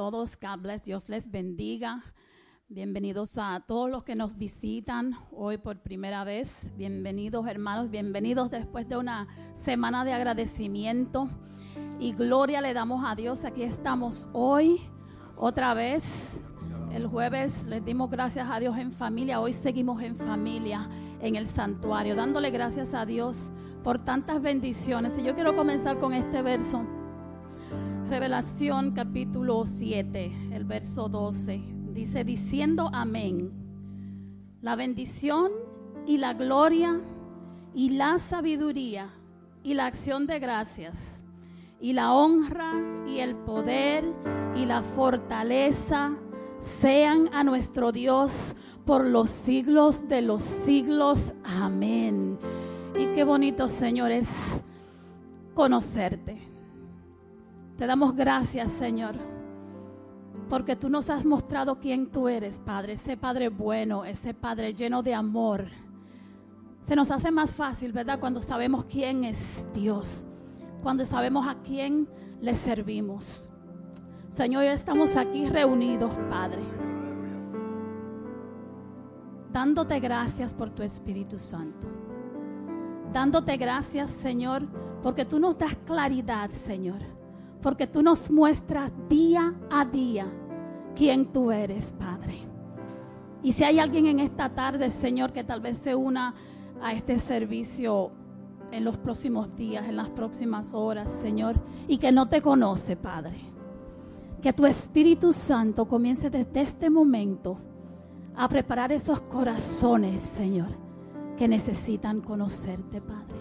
Todos. God. Dios les bendiga. Bienvenidos a todos los que nos visitan hoy por primera vez. Bienvenidos hermanos, bienvenidos después de una semana de agradecimiento. Y gloria le damos a Dios. Aquí estamos hoy otra vez. El jueves les dimos gracias a Dios en familia. Hoy seguimos en familia en el santuario, dándole gracias a Dios por tantas bendiciones. Y yo quiero comenzar con este verso. Revelación capítulo 7, el verso 12. Dice, diciendo amén. La bendición y la gloria y la sabiduría y la acción de gracias y la honra y el poder y la fortaleza sean a nuestro Dios por los siglos de los siglos. Amén. Y qué bonito, Señor, es conocerte. Te damos gracias, Señor, porque tú nos has mostrado quién tú eres, Padre, ese Padre bueno, ese Padre lleno de amor. Se nos hace más fácil, ¿verdad? Cuando sabemos quién es Dios, cuando sabemos a quién le servimos. Señor, estamos aquí reunidos, Padre, dándote gracias por tu Espíritu Santo dándote gracias, Señor, porque tú nos das claridad, Señor, porque tú nos muestras día a día quién tú eres, Padre. Y si hay alguien en esta tarde, Señor, que tal vez se una a este servicio en los próximos días, en las próximas horas, Señor, y que no te conoce, Padre, que tu Espíritu Santo comience desde este momento a preparar esos corazones, Señor que necesitan conocerte, Padre.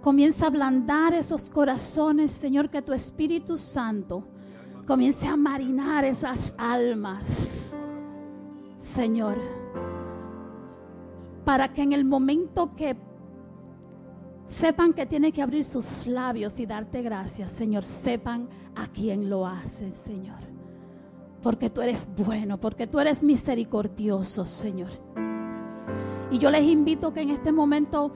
Comienza a ablandar esos corazones, Señor, que tu Espíritu Santo comience a marinar esas almas, Señor, para que en el momento que sepan que tiene que abrir sus labios y darte gracias, Señor, sepan a quién lo hace, Señor. Porque tú eres bueno, porque tú eres misericordioso, Señor. Y yo les invito que en este momento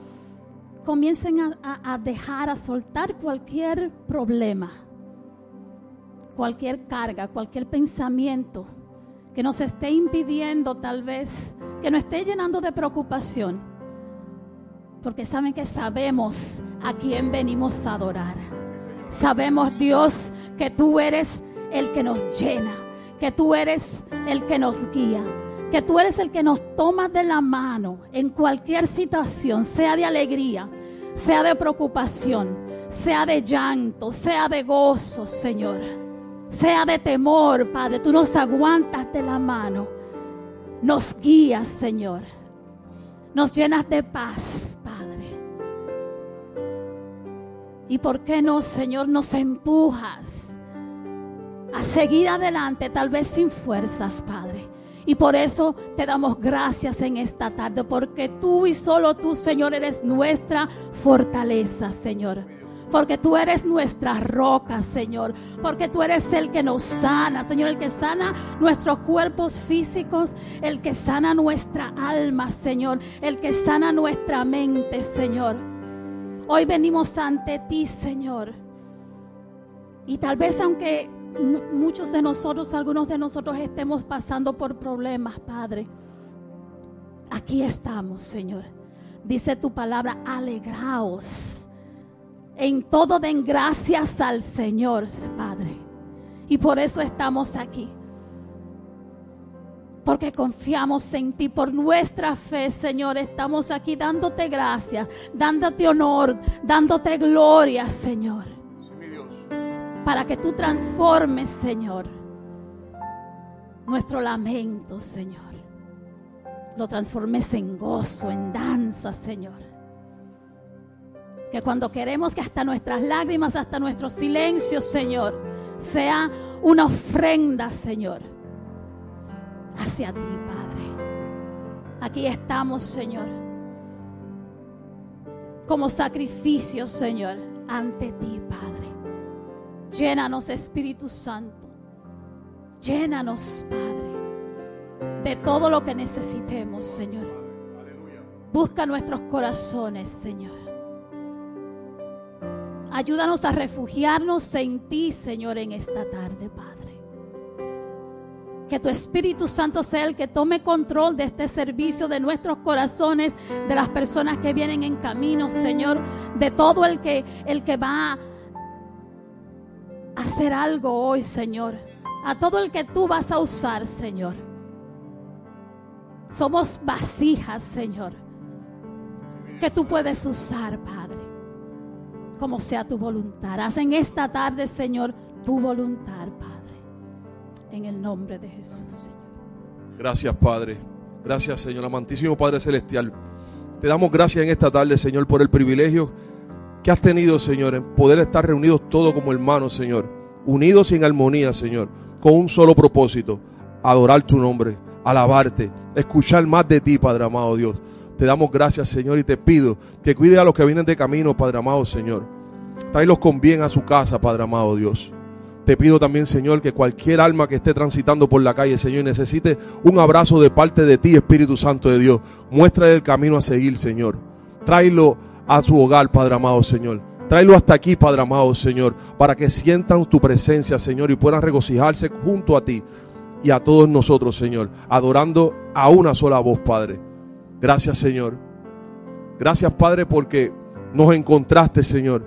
comiencen a, dejar, a soltar cualquier problema, cualquier carga, cualquier pensamiento que nos esté impidiendo tal vez, que nos esté llenando de preocupación. Porque saben que sabemos a quién venimos a adorar. Sabemos, Dios, que tú eres el que nos llena, que tú eres el que nos guía que tú eres el que nos tomas de la mano en cualquier situación, sea de alegría, sea de preocupación, sea de llanto, sea de gozo, Señor, sea de temor, Padre. Tú nos aguantas de la mano, nos guías, Señor, nos llenas de paz, Padre. ¿Y por qué no, Señor, nos empujas a seguir adelante, tal vez sin fuerzas, Padre? Y por eso te damos gracias en esta tarde, porque tú y solo tú, Señor, eres nuestra fortaleza, Señor. Porque tú eres nuestra roca, Señor. Porque tú eres el que nos sana, Señor. El que sana nuestros cuerpos físicos. El que sana nuestra alma, Señor. El que sana nuestra mente, Señor. Hoy venimos ante ti, Señor. Y tal vez aunque muchos de nosotros, algunos de nosotros estemos pasando por problemas, Padre. Aquí estamos, Señor. Dice tu palabra, alegraos. En todo den gracias al Señor, Padre. Y por eso estamos aquí. Porque confiamos en ti. Por nuestra fe, Señor, estamos aquí dándote gracias, dándote honor, dándote gloria, Señor para que tú transformes, Señor, nuestro lamento, Señor. Lo transformes en gozo, en danza, Señor. Que cuando queremos que hasta nuestras lágrimas, hasta nuestro silencio, Señor, sea una ofrenda, Señor, hacia ti, Padre. Aquí estamos, Señor, como sacrificio, Señor, ante ti, Padre. Llénanos, Espíritu Santo. Llénanos, Padre, de todo lo que necesitemos, Señor. Busca nuestros corazones, Señor. Ayúdanos a refugiarnos en ti, Señor, en esta tarde, Padre. Que tu Espíritu Santo sea el que tome control de este servicio, de nuestros corazones, de las personas que vienen en camino, Señor, de todo el que, el que va a hacer algo hoy, Señor. A todo el que tú vas a usar, Señor. Somos vasijas, Señor, que tú puedes usar, Padre, como sea tu voluntad. Haz en esta tarde, Señor, tu voluntad, Padre, en el nombre de Jesús, Señor. Gracias, Padre. Gracias, Señor, amantísimo Padre Celestial. Te damos gracias en esta tarde, Señor, por el privilegio que has tenido, Señor, en poder estar reunidos todos como hermanos, Señor, unidos en armonía, Señor, con un solo propósito, adorar tu nombre, alabarte, escuchar más de ti, Padre amado Dios. Te damos gracias, Señor, y te pido que cuide a los que vienen de camino, Padre amado, Señor. Tráelos con bien a su casa, Padre amado Dios. Te pido también, Señor, que cualquier alma que esté transitando por la calle, Señor, necesite un abrazo de parte de ti, Espíritu Santo de Dios. Muestra el camino a seguir, Señor. Tráelo a su hogar, Padre amado, Señor. Tráelo hasta aquí, Padre amado, Señor, para que sientan tu presencia, Señor, y puedan regocijarse junto a ti y a todos nosotros, Señor, adorando a una sola voz, Padre. Gracias, Señor. Gracias, Padre, porque nos encontraste, Señor.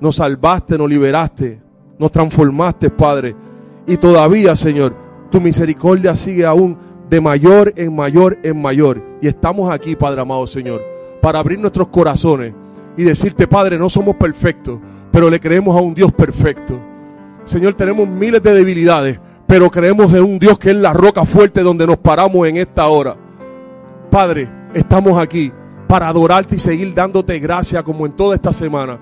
Nos salvaste, nos liberaste, nos transformaste, Padre. Y todavía, Señor, tu misericordia sigue aún de mayor en mayor en mayor. Y estamos aquí, Padre amado, Señor, para abrir nuestros corazones y decirte, Padre, no somos perfectos, pero le creemos a un Dios perfecto. Señor, tenemos miles de debilidades, pero creemos en un Dios que es la roca fuerte donde nos paramos en esta hora. Padre, estamos aquí para adorarte y seguir dándote gracias como en toda esta semana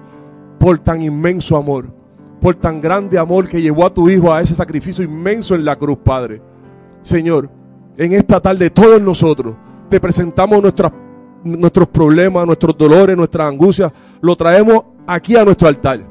por tan inmenso amor, por tan grande amor que llevó a tu Hijo a ese sacrificio inmenso en la cruz, Padre. Señor, en esta tarde todos nosotros te presentamos nuestros problemas, nuestros dolores, nuestras angustias, lo traemos aquí a nuestro altar.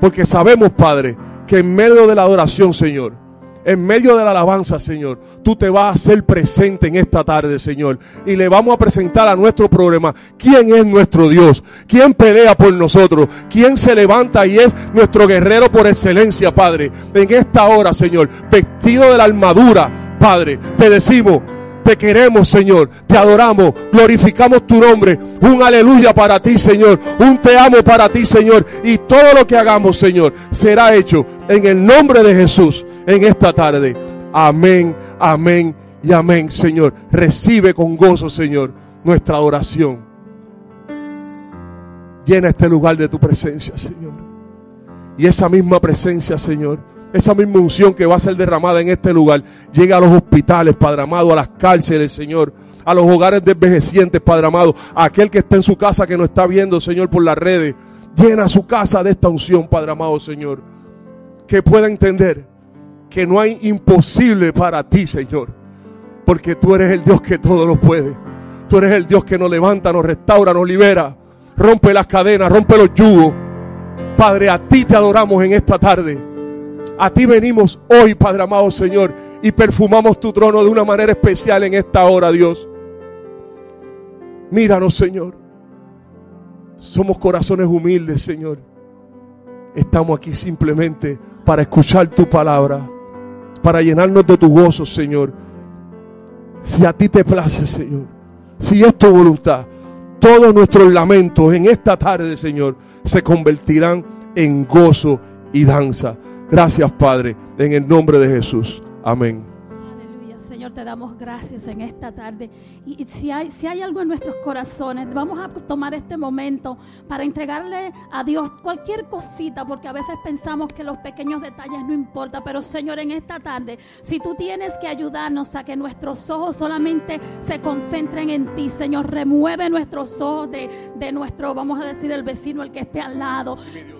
Porque sabemos, Padre, que en medio de la adoración, Señor, en medio de la alabanza, Señor, tú te vas a hacer presente en esta tarde, Señor. Y le vamos a presentar a nuestro problema quién es nuestro Dios, quién pelea por nosotros, quién se levanta y es nuestro guerrero por excelencia, Padre. En esta hora, Señor, vestido de la armadura, Padre, te decimos, te queremos, Señor. Te adoramos. Glorificamos tu nombre. Un aleluya para ti, Señor. Un te amo para ti, Señor. Y todo lo que hagamos, Señor, será hecho en el nombre de Jesús en esta tarde. Amén, amén y amén, Señor. Recibe con gozo, Señor, nuestra oración. Llena este lugar de tu presencia, Señor. Y esa misma presencia, Señor, esa misma unción que va a ser derramada en este lugar, llega a los hospitales, Padre amado, a las cárceles, Señor, a los hogares de envejecientes, Padre amado, a aquel que está en su casa que no está viendo, Señor, por las redes. Llena su casa de esta unción, Padre amado, Señor. Que pueda entender que no hay imposible para ti, Señor. Porque tú eres el Dios que todo lo puede. Tú eres el Dios que nos levanta, nos restaura, nos libera. Rompe las cadenas, rompe los yugos. Padre, a ti te adoramos en esta tarde. A ti venimos hoy, Padre amado Señor, y perfumamos tu trono de una manera especial en esta hora, Dios. Míranos, Señor. Somos corazones humildes, Señor. Estamos aquí simplemente para escuchar tu palabra, para llenarnos de tu gozo, Señor. Si a ti te place, Señor, si es tu voluntad, todos nuestros lamentos en esta tarde, Señor, se convertirán en gozo y danza. Gracias, Padre, en el nombre de Jesús. Amén. Señor, te damos gracias en esta tarde. Y, si, hay, si hay algo en nuestros corazones, vamos a tomar este momento para entregarle a Dios cualquier cosita, porque a veces pensamos que los pequeños detalles no importan. Pero Señor, en esta tarde, si tú tienes que ayudarnos a que nuestros ojos solamente se concentren en ti, Señor, remueve nuestros ojos de, de nuestro, vamos a decir, el vecino, el que esté al lado.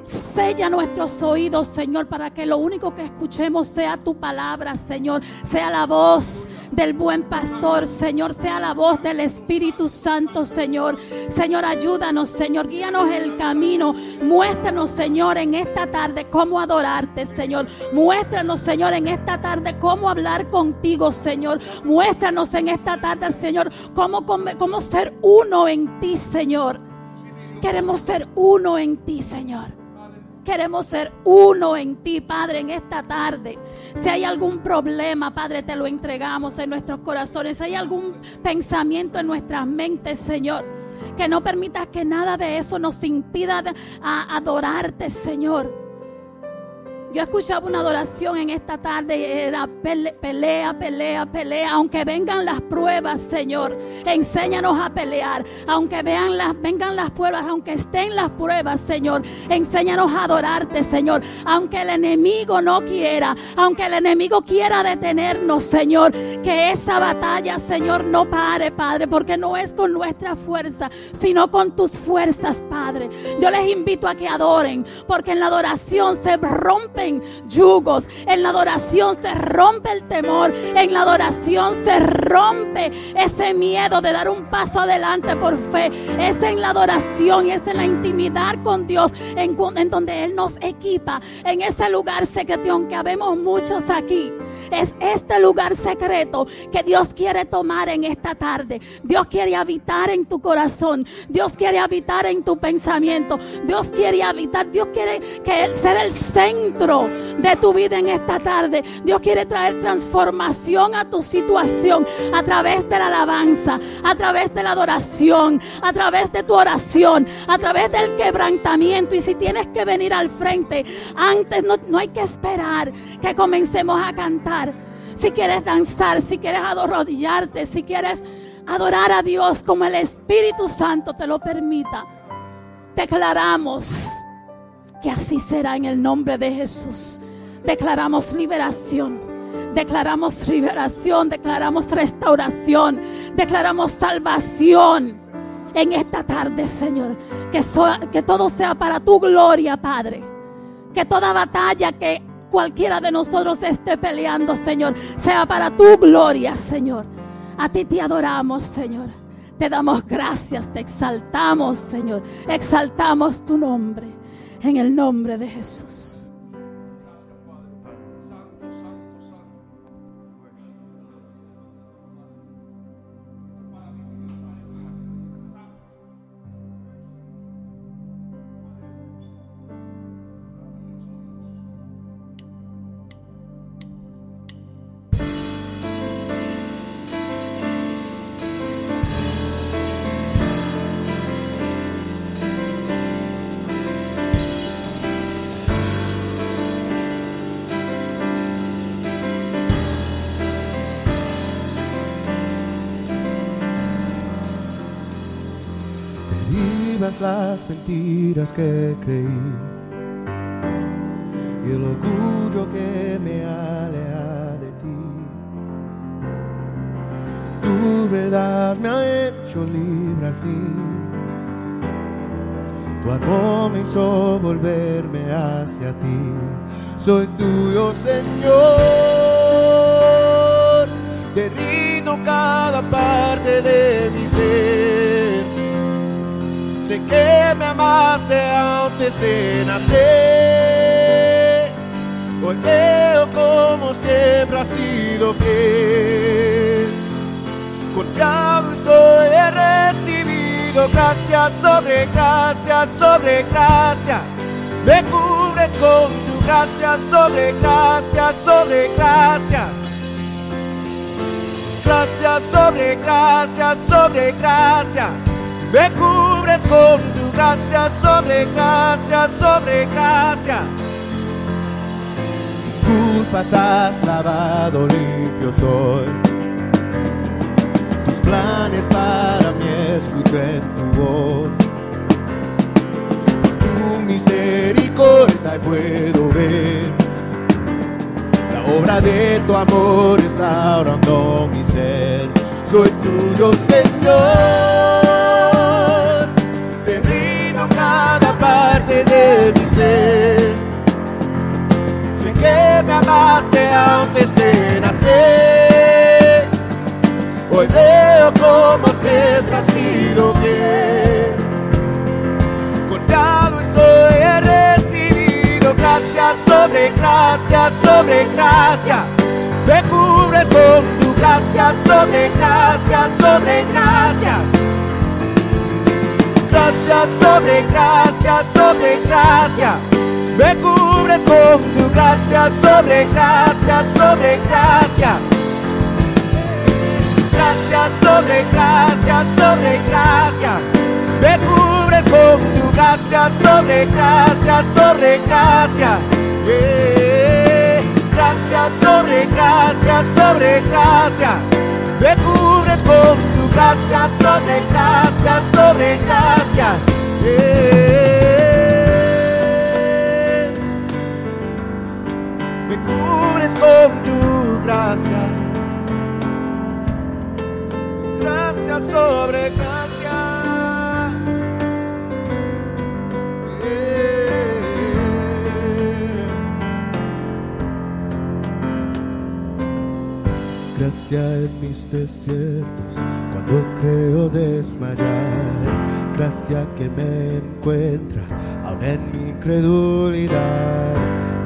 Sella nuestros oídos, Señor, para que lo único que escuchemos sea tu palabra, Señor, sea la voz del buen pastor, Señor, sea la voz del Espíritu Santo, Señor. Señor, ayúdanos, Señor, guíanos el camino. Muéstranos, Señor, en esta tarde cómo adorarte, Señor. Muéstranos, Señor, en esta tarde cómo hablar contigo, Señor. Muéstranos en esta tarde, Señor, cómo, cómo ser uno en ti, Señor. Queremos ser uno en ti, Señor. Queremos ser uno en ti, Padre, en esta tarde. Si hay algún problema, Padre, te lo entregamos en nuestros corazones. Si hay algún pensamiento en nuestras mentes, Señor, que no permitas que nada de eso nos impida adorarte, Señor. Yo escuchaba una adoración en esta tarde era pelea, pelea, pelea. Aunque vengan las pruebas, Señor, enséñanos a pelear. Aunque vean las, vengan las pruebas, aunque estén las pruebas, Señor, enséñanos a adorarte, Señor. Aunque el enemigo no quiera, aunque el enemigo quiera detenernos, Señor, que esa batalla, Señor, no pare, Padre, porque no es con nuestra fuerza, sino con tus fuerzas, Padre. Yo les invito a que adoren, porque en la adoración se rompe yugos. En la adoración se rompe el temor. En la adoración se rompe ese miedo de dar un paso adelante por fe. Es en la adoración es en la intimidad con Dios en, donde Él nos equipa. En ese lugar secreto, aunque habemos muchos aquí. Es este lugar secreto que Dios quiere tomar en esta tarde. Dios quiere habitar en tu corazón. Dios quiere habitar en tu pensamiento. Dios quiere habitar. Dios quiere que ser el centro de tu vida en esta tarde. Dios quiere traer transformación a tu situación a través de la alabanza, a través de la adoración, a través de tu oración, a través del quebrantamiento. Y si tienes que venir al frente, antes no, no hay que esperar que comencemos a cantar si quieres danzar, si quieres arrodillarte, si quieres adorar a Dios como el Espíritu Santo te lo permita, declaramos que así será en el nombre de Jesús. Declaramos liberación. Declaramos liberación, declaramos restauración, declaramos salvación en esta tarde, Señor. Que, que todo sea para tu gloria, Padre. Que toda batalla que cualquiera de nosotros esté peleando, Señor, sea para tu gloria, Señor. A ti te adoramos, Señor. Te damos gracias, te exaltamos, Señor. Exaltamos tu nombre en el nombre de Jesús. Las mentiras que creí y el orgullo que me aleja de ti. Tu verdad me ha hecho libre al fin. Tu amor me hizo volverme hacia ti. Soy tuyo, Señor. Te cada parte de mi ser que me amaste antes de nacer. Hoy veo como siempre has sido fiel. Confiado estoy, he recibido gracias sobre gracias sobre gracia. Me cubres con tu gracia sobre gracias sobre gracia. Gracias sobre gracias sobre gracia me cubres con tu gracia, sobre gracia, sobre gracia. Disculpas has lavado limpio soy. Tus planes para mí escucho en tu voz. Tu misericordia puedo ver. La obra de tu amor está orando mi ser. Soy tuyo, Señor. De mi ser. Sé que me amaste antes de nacer. Hoy veo como siempre has sido fiel. Confiado estoy, he recibido gracias sobre gracias sobre gracia. Me cubres con tu gracia sobre gracia sobre gracia gracia sobre gracia sobre gracia. Me cubres con tu gracia, sobre gracia, sobre gracia. Gracia, sobre gracia, sobre gracia. Me con tu gracia, sobre gracia, sobre gracia. Gracia, sobre gracia, sobre gracia. Me cubres con gracia, sobre gracia, sobre gracia. Yeah. Me cubres con tu gracia. Gracia sobre gracia. Yeah. Gracia en mis desiertos, cuando creo desmayar. Gracia que me encuentra, aún en mi incredulidad.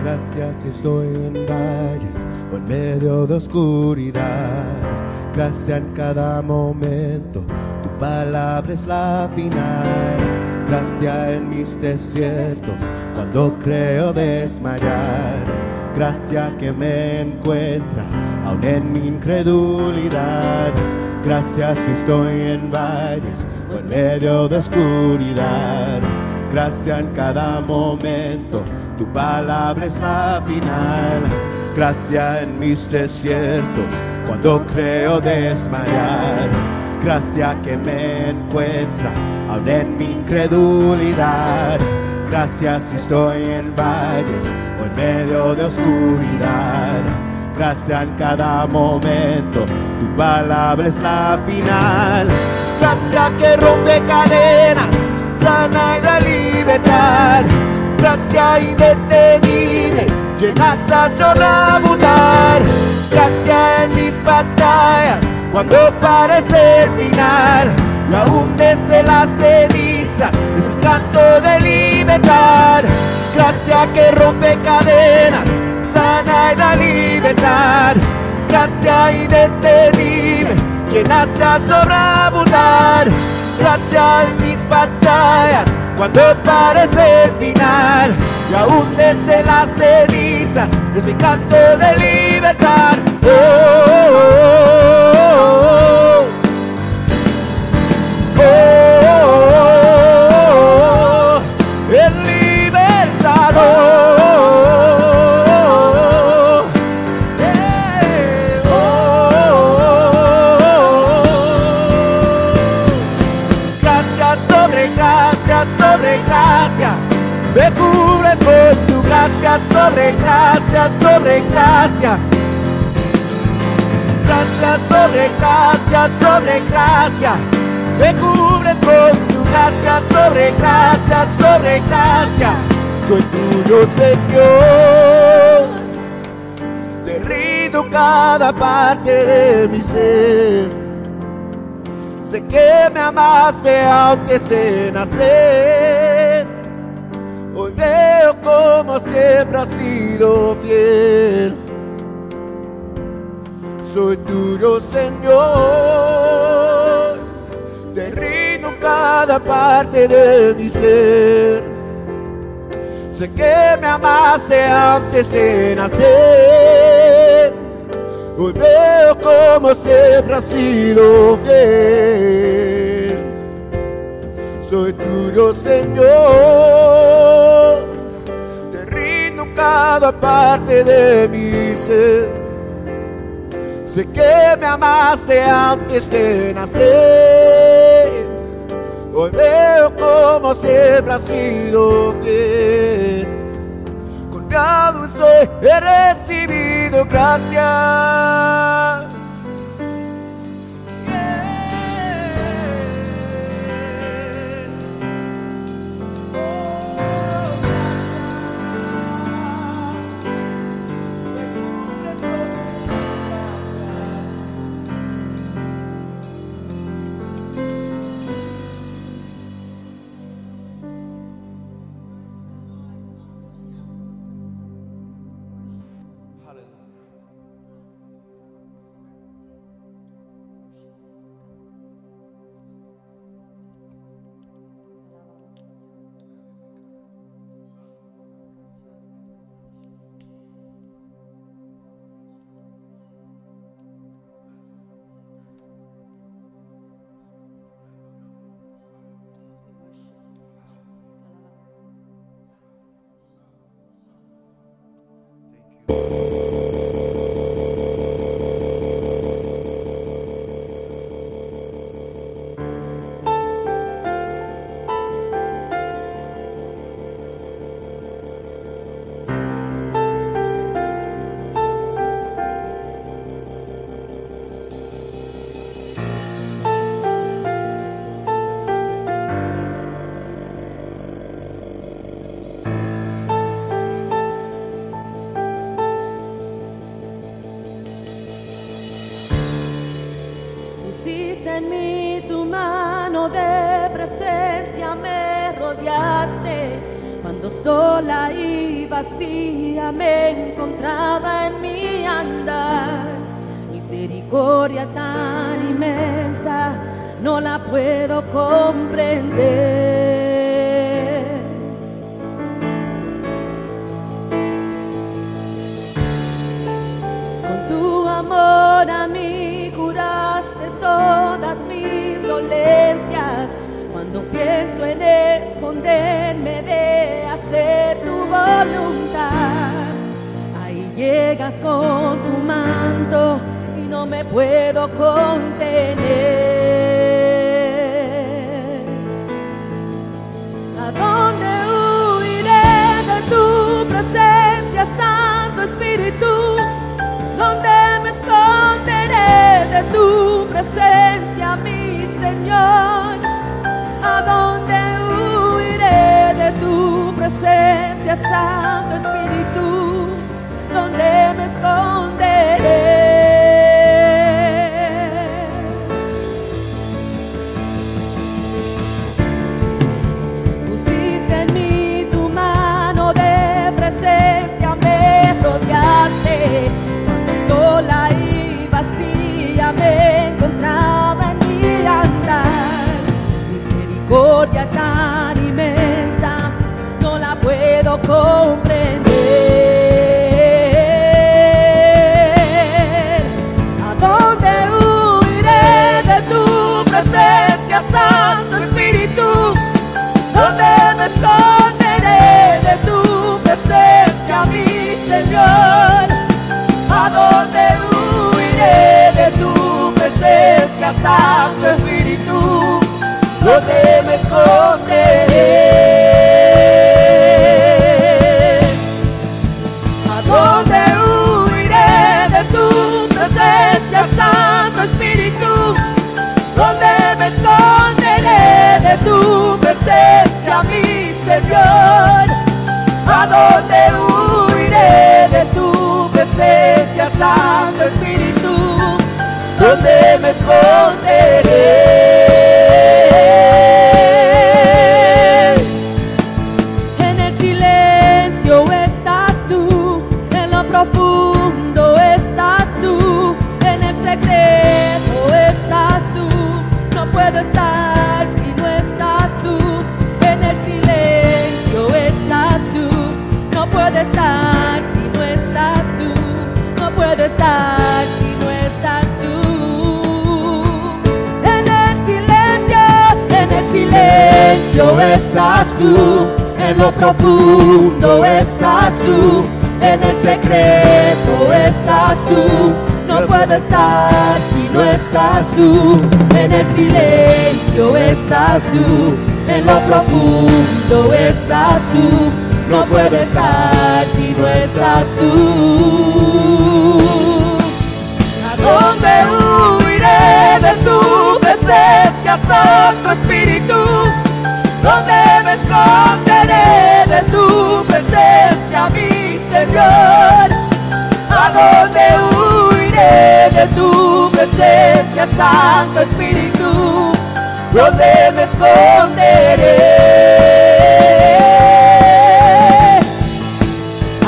Gracias si estoy en valles o en medio de oscuridad. Gracia en cada momento, tu palabra es la final. Gracia en mis desiertos, cuando creo desmayar. Gracia que me encuentra, aún en mi incredulidad. Gracias estoy en valles o en medio de oscuridad. Gracia en cada momento, tu palabra es la final. Gracia en mis desiertos, cuando creo desmayar. Gracia que me encuentra, aún en mi incredulidad. Gracias si estoy en valles o en medio de oscuridad. Gracia en cada momento, tu palabra es la final. Gracia que rompe cadenas, sana y da libertad. Gracia indetenible, llenaste a sobreabundar. Gracia en mis batallas, cuando parece el final. Y aún desde las cenizas es un canto de libertad. Gracia que rompe cadenas, sana y da libertad. Gracia indetenible, llenaste a sobreabundar. Gracia en mis batallas, cuando parece el final. Y aún desde las cenizas es mi canto de libertad. Oh, oh, oh, sobre gracia, sobre gracia. Gracia sobre gracia, sobre gracia. Me cubres con tu gracia, sobre gracia, sobre gracia. Soy tuyo, Señor. Te rindo cada parte de mi ser. Sé que me amaste antes de nacer. Hoy veo como siempre has sido fiel. Soy tuyo, Señor. Te rindo cada parte de mi ser. Sé que me amaste antes de nacer. Hoy veo como siempre has sido fiel. Soy tuyo, Señor. Te rindo cada parte de mi ser. Sé que me amaste antes de nacer. Hoy veo como siempre has sido fiel. Confiado estoy, he recibido gracia. Puedo comprender. Con tu amor a mí curaste todas mis dolencias. Cuando pienso en esconderme de hacer tu voluntad, ahí llegas con tu manto y no me puedo contener. Puedo tú, en el silencio estás tú, en lo profundo estás tú. No puedo estar si no estás tú. ¿Dónde me esconderé?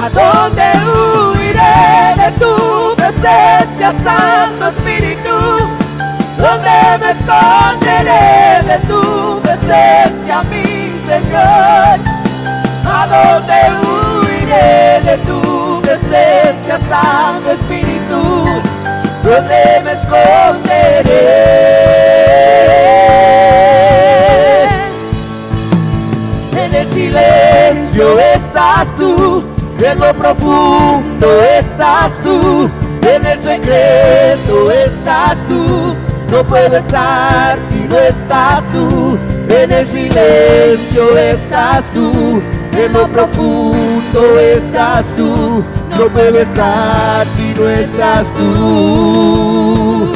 ¿A dónde huiré de tu presencia, Santo Espíritu? ¿Dónde me esconderé de tu presencia, mi Señor? ¿A dónde huiré de tu presencia, Santo Espíritu? ¿Dónde me esconderé? Silencio estás tú, en lo profundo estás tú, en el secreto estás tú. No puedo estar si no estás tú, en el silencio estás tú, en lo profundo estás tú. No puedo estar si no estás tú.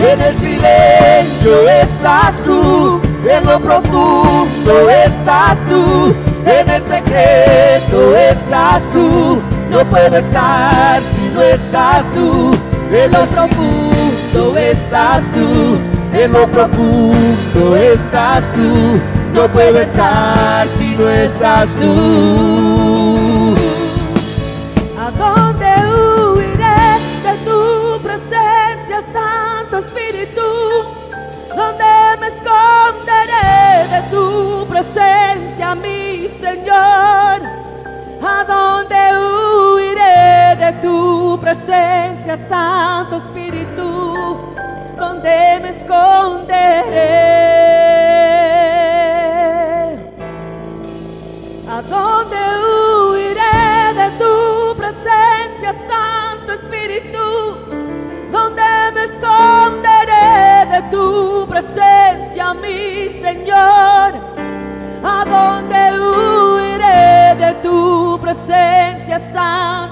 En el silencio estás tú, en lo profundo estás tú, en el secreto estás tú. No puedo estar si no estás tú, en lo profundo estás tú, en lo profundo estás tú. No puedo estar si no estás tú. Tu presencia, Santo Espíritu? ¿Dónde me esconderé? ¿A dónde huiré de tu presencia, Santo Espíritu? ¿Dónde me esconderé de tu presencia, mi Señor? ¿A dónde huiré de tu presencia, Santo?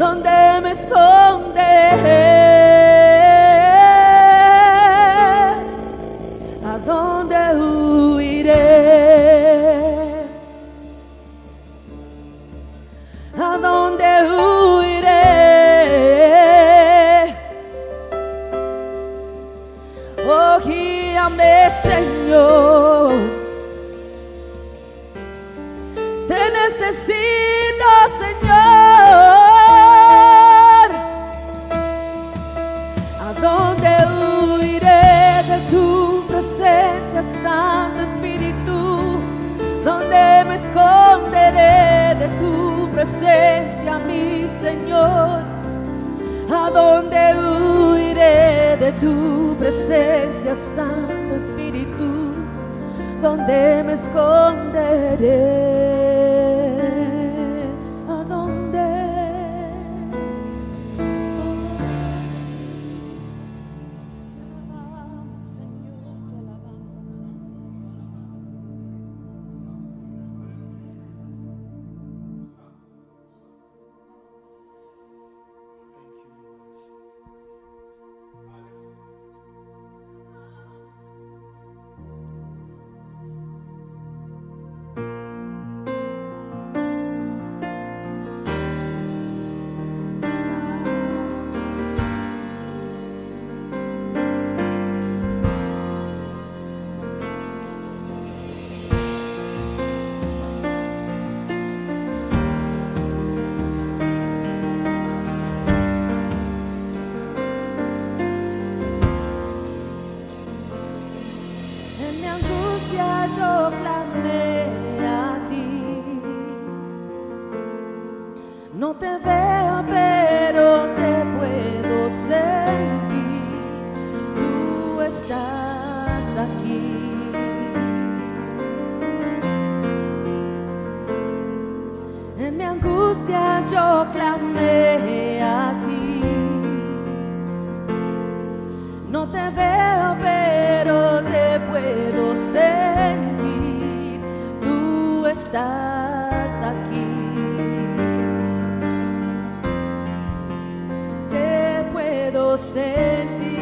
¿Dónde me esconderé? Tu presencia, Santo Espíritu? ¿Dónde me esconderé? Aquí. Te puedo sentir.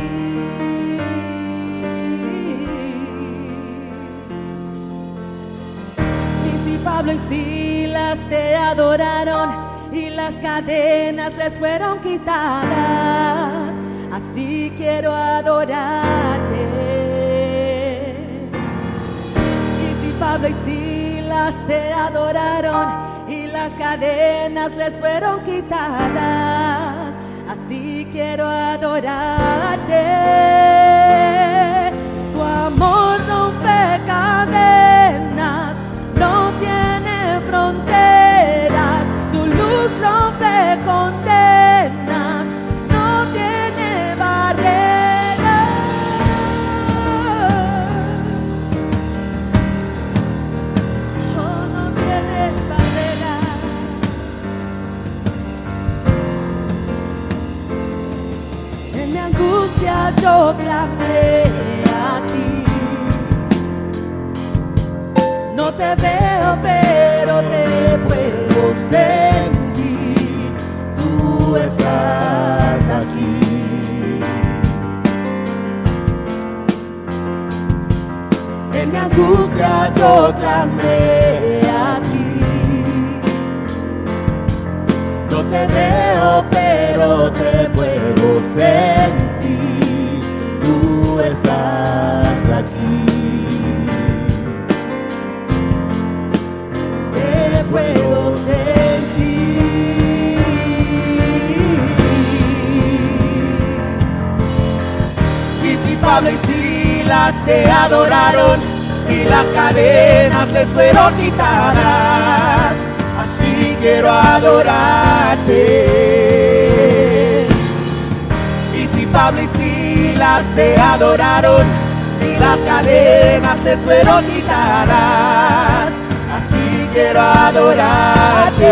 Y si Pablo y Silas te adoraron y las cadenas les fueron quitadas, así quiero adorarte. Y si Pablo y Silas te adoraron y las cadenas les fueron quitadas, así quiero adorarte. Tu amor rompe cadenas, yo clamé a ti. No te veo, pero te puedo sentir. Tú estás aquí. En mi angustia yo clamé a ti. No te veo, pero te puedo sentir. Estás aquí. Te puedo sentir. Y si Pablo y Silas te adoraron y las cadenas les fueron quitadas, así quiero adorarte. Y si Pablo y Silas te adoraron y las cadenas les fueron quitadas, así quiero adorarte.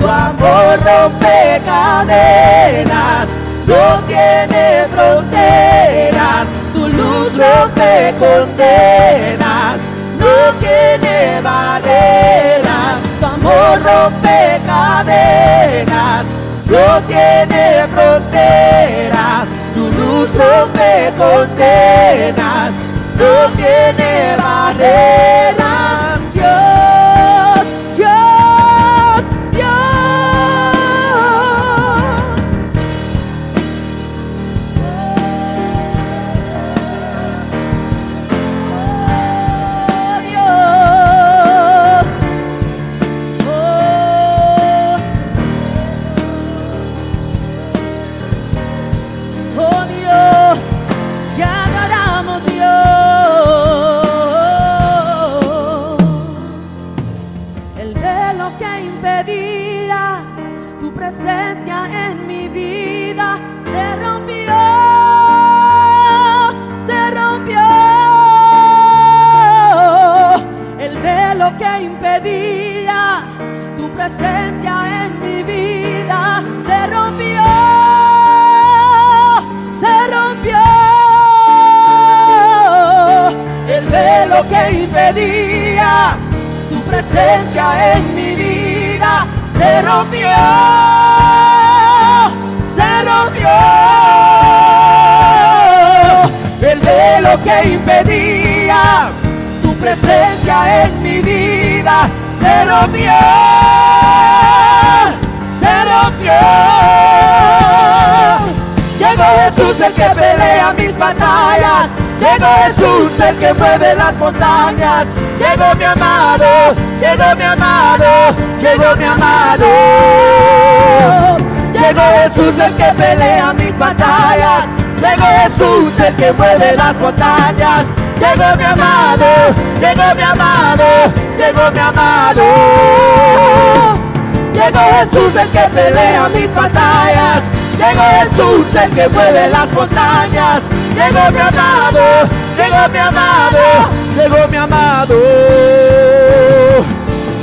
Tu amor rompe cadenas, no tiene fronteras, tu luz rompe condenas, no tiene barreras, tu amor rompe cadenas, no tiene fronteras, tu luz rompe condenas, no tiene barreras, El velo que impedía tu presencia en mi vida se rompió, se rompió. El velo que impedía tu presencia en mi vida se rompió, se rompió. El velo que impedía presencia en mi vida se rompió, se rompió. El velo que impedía tu presencia en mi vida se rompió, se rompió. Llegó Jesús el que pelea mis batallas. Llegó Jesús el que mueve las montañas. Llegó mi amado, llegó mi amado, llegó mi amado. Llegó Jesús el que pelea mis batallas. Llegó Jesús el que mueve las montañas. Llegó mi amado, llegó mi amado, llegó mi amado. Llegó Jesús el que pelea mis batallas. Llegó Jesús el que mueve las montañas. Llegó mi amado, llegó mi amado, llegó mi amado.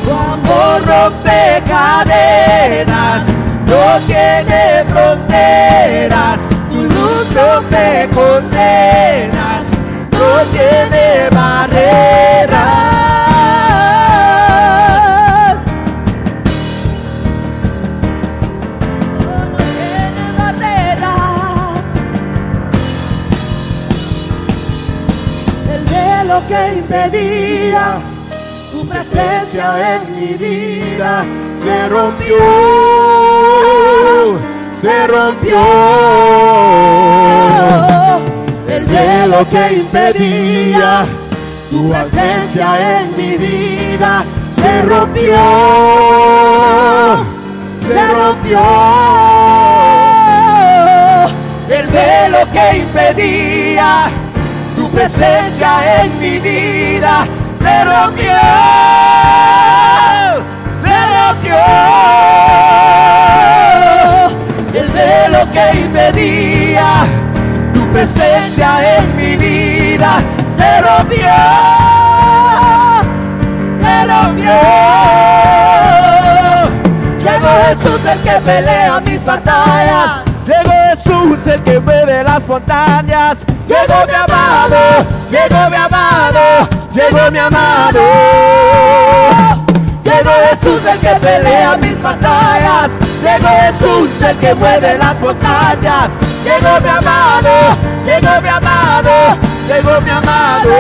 Tu amor rompe cadenas, no tiene fronteras. Tu luz rompe condenas, no tiene barreras. Que impedía tu presencia en mi vida se rompió, se rompió. El velo que impedía tu presencia en mi vida se rompió, se rompió. El velo que impedía presencia en mi vida se rompió, se rompió. El velo que impedía tu presencia en mi vida se rompió, se rompió. Llegó Jesús el que pelea mis batallas. Llegó Jesús el que mueve las montañas. Llegó mi amado, llegó mi amado, llegó mi amado. Llegó Jesús el que pelea mis batallas. Llegó Jesús el que mueve las montañas. Llegó mi amado, llegó mi amado, llegó mi amado.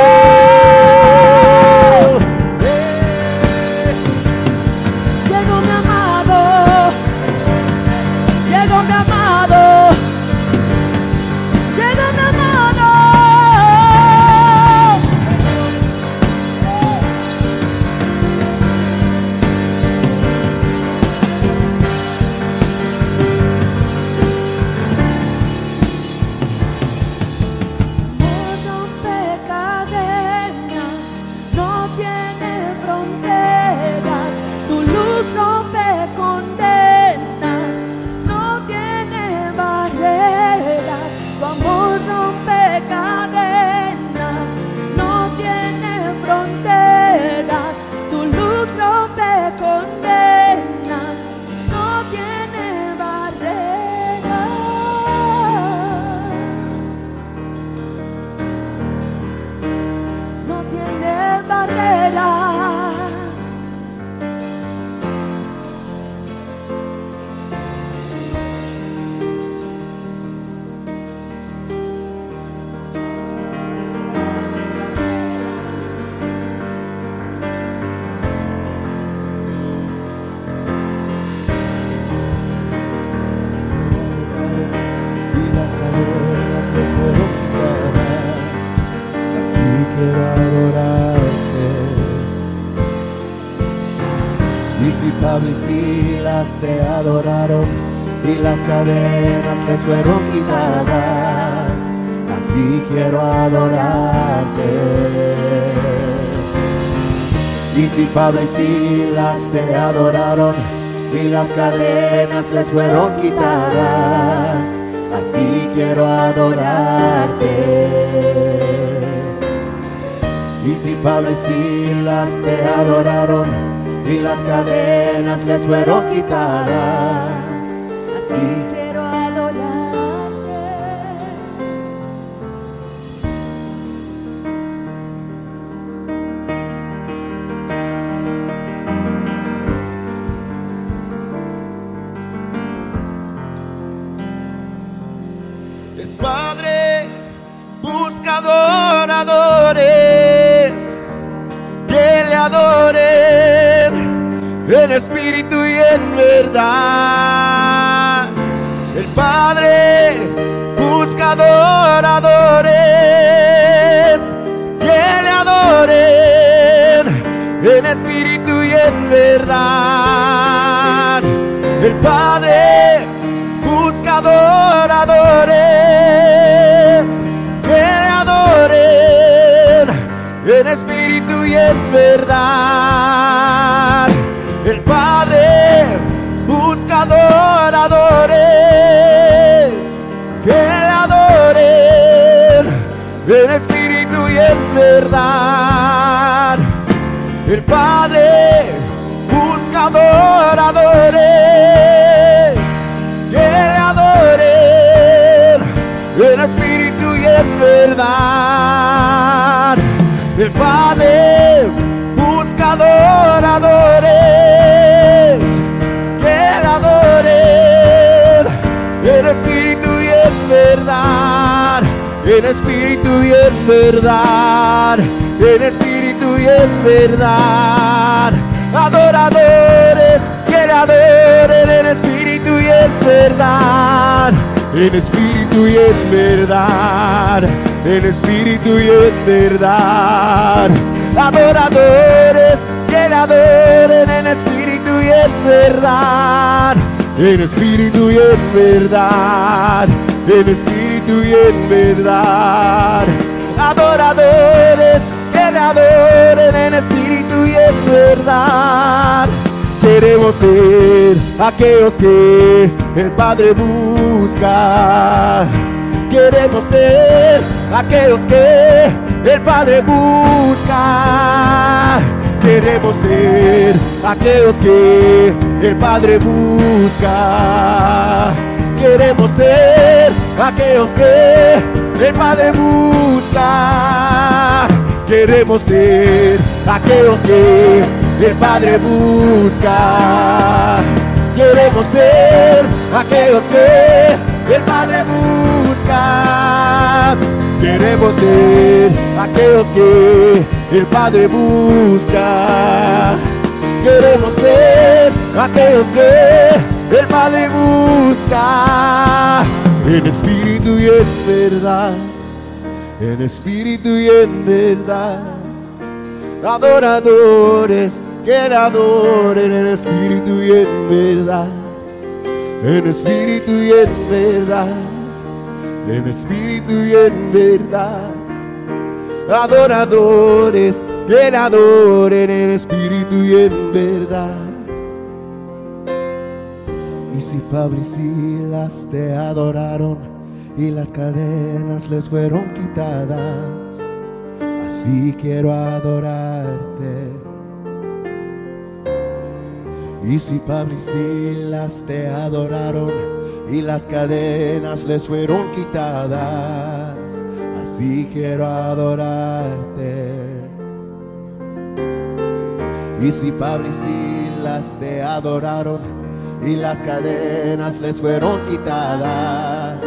Fueron quitadas, así quiero adorarte. Y si Pablo y Silas te adoraron y las cadenas les fueron quitadas, verdad. El Padre busca adoradores en verdad. En espíritu y en verdad. Adoradores que le adoren en espíritu y en verdad. En espíritu y en verdad. En espíritu y en verdad. Adoradores que le adoren en espíritu y en verdad. En espíritu y en verdad. En espíritu y en verdad. Adoradores que le adoren en espíritu y en verdad. Queremos ser aquellos que el Padre busca. Queremos ser aquellos que el Padre busca. Queremos ser aquellos que el Padre busca. Queremos ser aquellos que el Padre busca. Queremos ser aquellos que el Padre busca. Queremos ser aquellos que el Padre busca. Queremos ser aquellos que el Padre busca. Queremos ser aquellos que el Padre busca. En espíritu y en verdad. En espíritu y en verdad. Adoradores que le adoren en espíritu y en verdad. En espíritu y en verdad. En espíritu y en verdad. Adoradores que le adoren en espíritu y en verdad. Y si Pablo Silas te adoraron y las cadenas les fueron quitadas, así quiero adorarte. Y si Pablo Silas te adoraron y las cadenas les fueron quitadas, así quiero adorarte. Y si Pablo Silas te adoraron y las cadenas les fueron quitadas,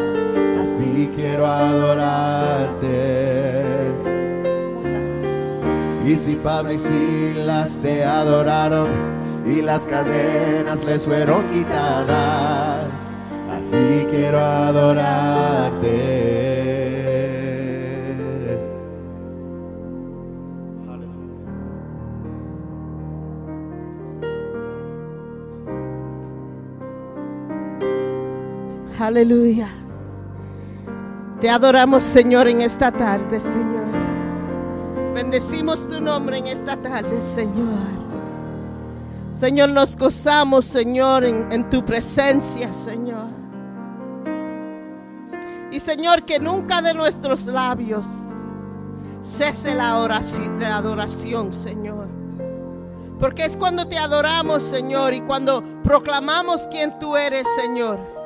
así quiero adorarte. Y si Pablo y Silas te adoraron y las cadenas les fueron quitadas, así quiero adorarte. Aleluya. Te adoramos, Señor, en esta tarde, Señor. Bendecimos tu nombre en esta tarde, Señor. Señor, nos gozamos, Señor, en, tu presencia, Señor. Y Señor, que nunca de nuestros labios cese la oración, la adoración, Señor. Porque es cuando te adoramos, Señor, y cuando proclamamos quién tú eres, Señor.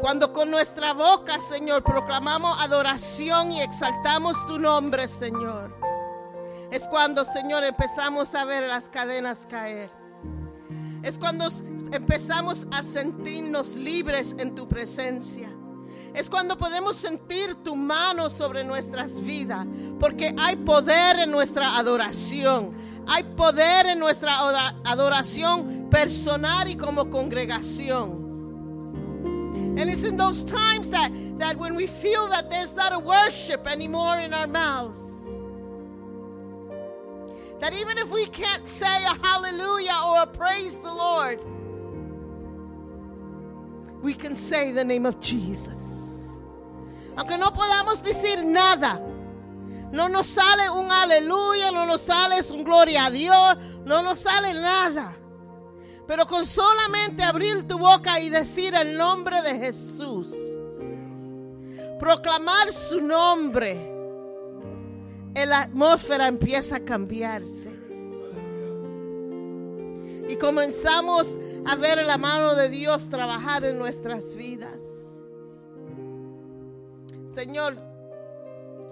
Cuando con nuestra boca, Señor, proclamamos adoración y exaltamos tu nombre, Señor. Es cuando, Señor, empezamos a ver las cadenas caer. Es cuando empezamos a sentirnos libres en tu presencia. Es cuando podemos sentir tu mano sobre nuestras vidas, porque hay poder en nuestra adoración. Hay poder en nuestra adoración personal y como congregación. And it's in those times that, that when we feel that there's not a worship anymore in our mouths, that even if we can't say a hallelujah or a praise the Lord, we can say the name of Jesus. Aunque no podamos decir nada, no nos sale un aleluya, no nos sale un gloria a Dios, no nos sale nada. Pero con solamente abrir tu boca y decir el nombre de Jesús, proclamar su nombre, la atmósfera empieza a cambiarse. Y comenzamos a ver la mano de Dios trabajar en nuestras vidas. Señor,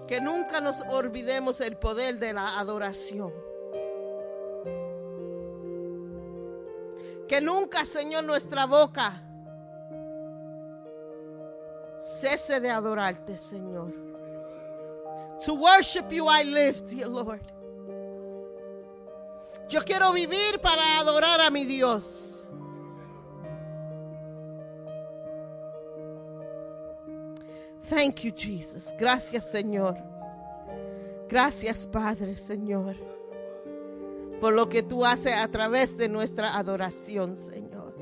que nunca nos olvidemos el poder de la adoración. Que nunca, Señor, nuestra boca cese de adorarte, Señor. To worship you I live, dear Lord. Yo quiero vivir para adorar a mi Dios. Thank you, Jesus. Gracias, Señor. Gracias, Padre, Señor, por lo que tú haces a través de nuestra adoración, Señor.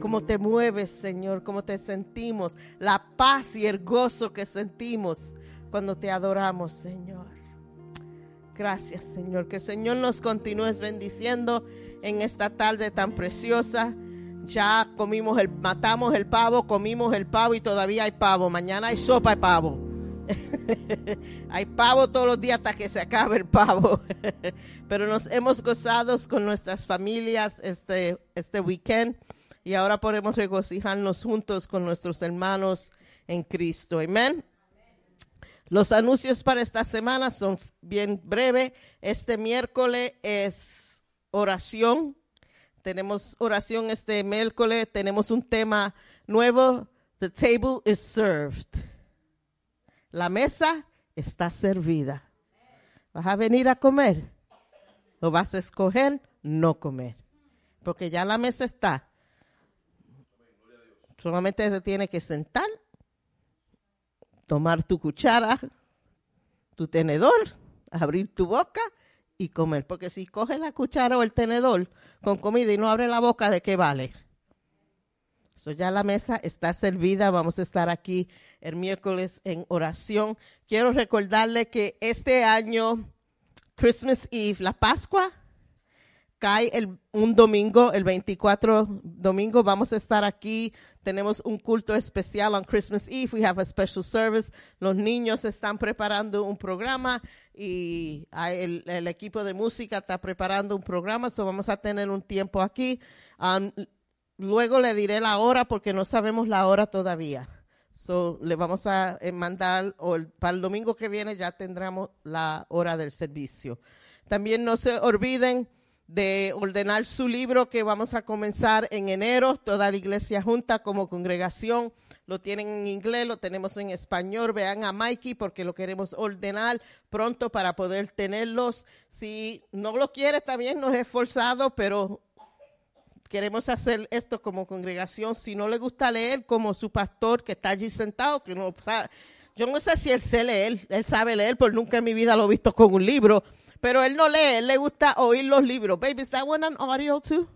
Cómo te mueves, Señor, cómo te sentimos, la paz y el gozo que sentimos cuando te adoramos, Señor. Gracias, Señor. Que el Señor nos continúes bendiciendo en esta tarde tan preciosa. Ya comimos el, matamos el pavo, comimos el pavo y todavía hay pavo. Mañana hay sopa de pavo. hay pavo todos los días hasta que se acabe el pavo. Pero nos hemos gozado con nuestras familias este, este weekend y ahora podemos regocijarnos juntos con nuestros hermanos en Cristo. Amén. Los anuncios para esta semana son bien breves. Este miércoles es oración tenemos oración este miércoles, tenemos un tema nuevo. The table is served. La mesa está servida. ¿Vas a venir a comer? ¿O vas a escoger no comer? Porque ya la mesa está. Solamente te tiene que sentar, tomar tu cuchara, tu tenedor, abrir tu boca y comer. Porque si coges la cuchara o el tenedor con comida y no abre la boca, ¿de qué vale? Eso ya la mesa está servida. Vamos a estar aquí el miércoles en oración. Quiero recordarle que este año, Christmas Eve, la Pascua, cae el, un domingo, el 24 domingo, vamos a estar aquí. Tenemos un culto especial on Christmas Eve. We have a special service. Los niños están preparando un programa y el, el, equipo de música está preparando un programa. So vamos a tener un tiempo aquí. Um, luego le diré la hora porque no sabemos la hora todavía. So, le vamos a eh, mandar, o para el domingo que viene ya tendremos la hora del servicio. También no se olviden de ordenar su libro que vamos a comenzar en enero, toda la iglesia junta como congregación. Lo tienen en inglés, lo tenemos en español. Vean a Mikey porque lo queremos ordenar pronto para poder tenerlos. Si no lo quiere, está bien, no es forzado, pero queremos hacer esto como congregación. Si no le gusta leer, como su pastor que está allí sentado, que no sabe. Yo no sé si él sabe leer, él sabe leer, porque nunca en mi vida lo he visto con un libro pero él no lee, él le gusta oír los libros. Baby, ¿is that one on audio too?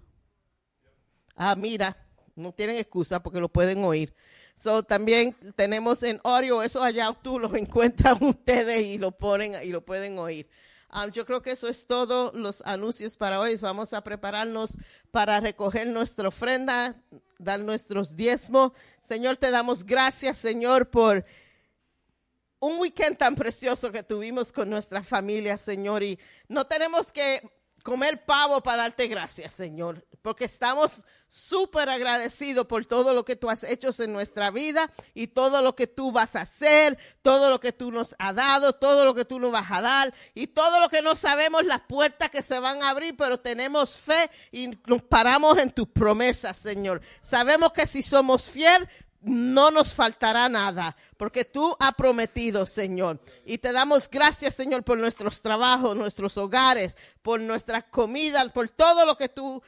Ah, mira, No tienen excusa porque lo pueden oír. So, también tenemos en audio, eso allá tú lo encuentran ustedes y lo ponen y lo pueden oír. Um, yo creo que eso es todo los anuncios para hoy. Vamos a prepararnos para recoger nuestra ofrenda, dar nuestros diezmos. Señor, te damos gracias, Señor, por un weekend tan precioso que tuvimos con nuestra familia, Señor. Y no tenemos que comer pavo para darte gracias, Señor, porque estamos súper agradecidos por todo lo que tú has hecho en nuestra vida y todo lo que tú vas a hacer, todo lo que tú nos has dado, todo lo que tú nos vas a dar y todo lo que no sabemos, las puertas que se van a abrir, pero tenemos fe y nos paramos en tus promesas, Señor. Sabemos que si somos fieles, no nos faltará nada, porque tú has prometido, Señor. Y te damos gracias, Señor, por nuestros trabajos, nuestros hogares, por nuestras comidas, por todo lo que tú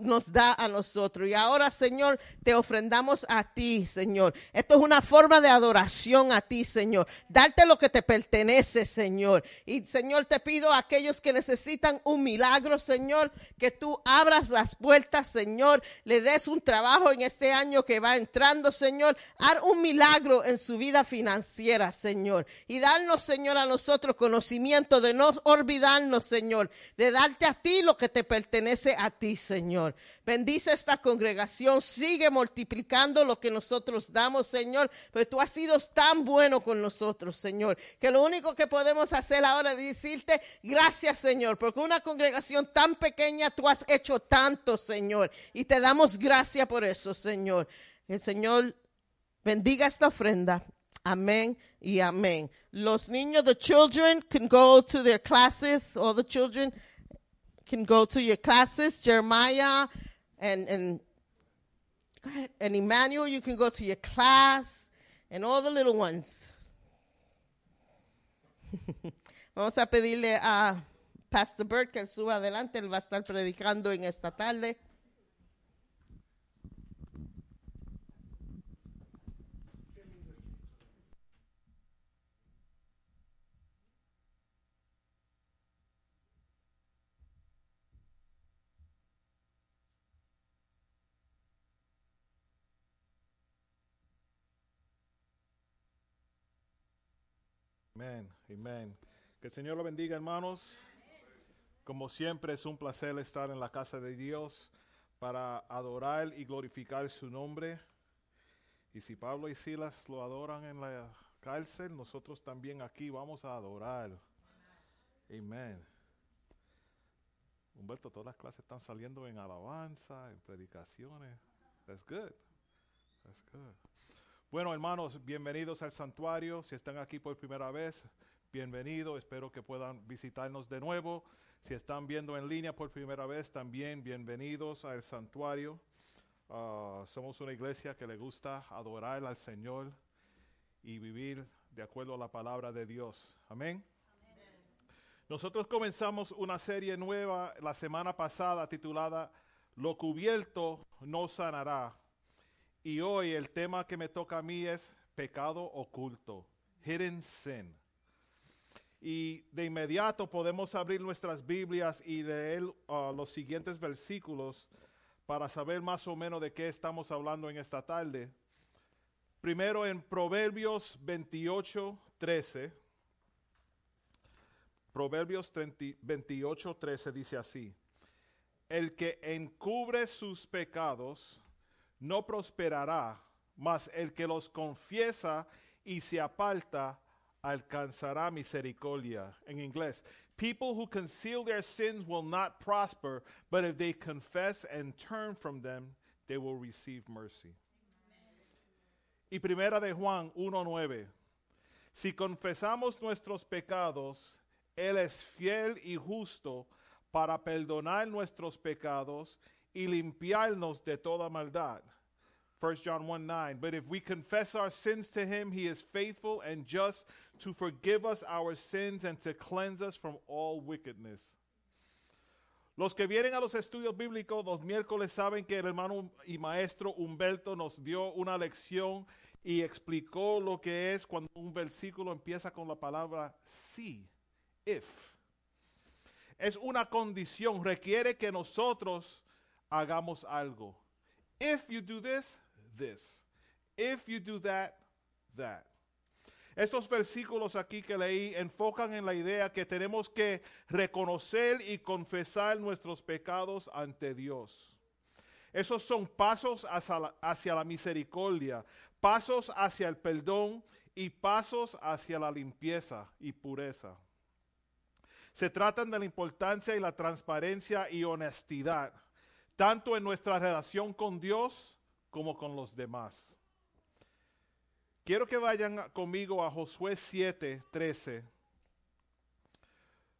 Nos da a nosotros. Y ahora, Señor, te ofrendamos a ti, Señor. Esto es una forma de adoración a ti, Señor. Darte lo que te pertenece, Señor. Y, Señor, te pido a aquellos que necesitan un milagro, Señor, que tú abras las puertas, Señor. Le des un trabajo en este año que va entrando, Señor. Haz un milagro en su vida financiera, Señor. Y darnos, Señor, a nosotros conocimiento de no olvidarnos, Señor, de darte a ti lo que te pertenece a ti, Señor. Señor. Bendice esta congregación, sigue multiplicando lo que nosotros damos, Señor, pero tú has sido tan bueno con nosotros, Señor, que lo único que podemos hacer ahora es decirte gracias, Señor, porque una congregación tan pequeña tú has hecho tanto, Señor, y te damos gracias por eso, Señor. El Señor bendiga esta ofrenda. Amén y amén. Los niños, the children can go to their classes, all the children can go to your classes. Jeremiah and, and, go ahead, and Emmanuel, you can go to your class and all the little ones. Vamos a pedirle a Pastor Bert que suba adelante. Él va a estar predicando en esta tarde. Amén, amén. Que el Señor lo bendiga, hermanos. Como siempre, es un placer estar en la casa de Dios para adorar y glorificar su nombre. Y si Pablo y Silas lo adoran en la cárcel, nosotros también aquí vamos a adorar. Amén. Humberto, todas las clases están saliendo en alabanza, en predicaciones. That's good. That's good. Bueno, hermanos, bienvenidos al santuario. Si están aquí por primera vez, bienvenido. Espero que puedan visitarnos de nuevo. Si están viendo en línea por primera vez, también bienvenidos al santuario. Ah, somos una iglesia que le gusta adorar al Señor y vivir de acuerdo a la palabra de Dios. Amén. Nosotros comenzamos una serie nueva la semana pasada titulada Lo cubierto no sanará. Y hoy el tema que me toca a mí es pecado oculto, hidden sin. Y de inmediato podemos abrir nuestras Biblias y leer uh, los siguientes versículos para saber más o menos de qué estamos hablando en esta tarde. Primero en Proverbios 28, 13. Proverbios 28, 13 dice así. El que encubre sus pecados no prosperará, mas el que los confiesa y se aparta alcanzará misericordia. En inglés, people who conceal their sins will not prosper, but if they confess and turn from them, they will receive mercy. Y primera de Juan 1:9. Si confesamos nuestros pecados, él es fiel y justo para perdonar nuestros pecados y limpiarnos de toda maldad. 1 John 1 9. But if we confess our sins to him, he is faithful and just to forgive us our sins and to cleanse us from all wickedness. Los que vienen a los estudios bíblicos los miércoles saben que el hermano y maestro Humberto nos dio una lección y explicó lo que es cuando un versículo empieza con la palabra sí, if. Es una condición, requiere que nosotros hagamos algo. If you do this, this. If you do that, that. Estos versículos aquí que leí enfocan en la idea que tenemos que reconocer y confesar nuestros pecados ante Dios. Esos son pasos hacia la, misericordia, pasos hacia el perdón y pasos hacia la limpieza y pureza. Se tratan de la importancia y la transparencia y honestidad, tanto en nuestra relación con Dios como con los demás. Quiero que vayan conmigo a Josué 7, 13.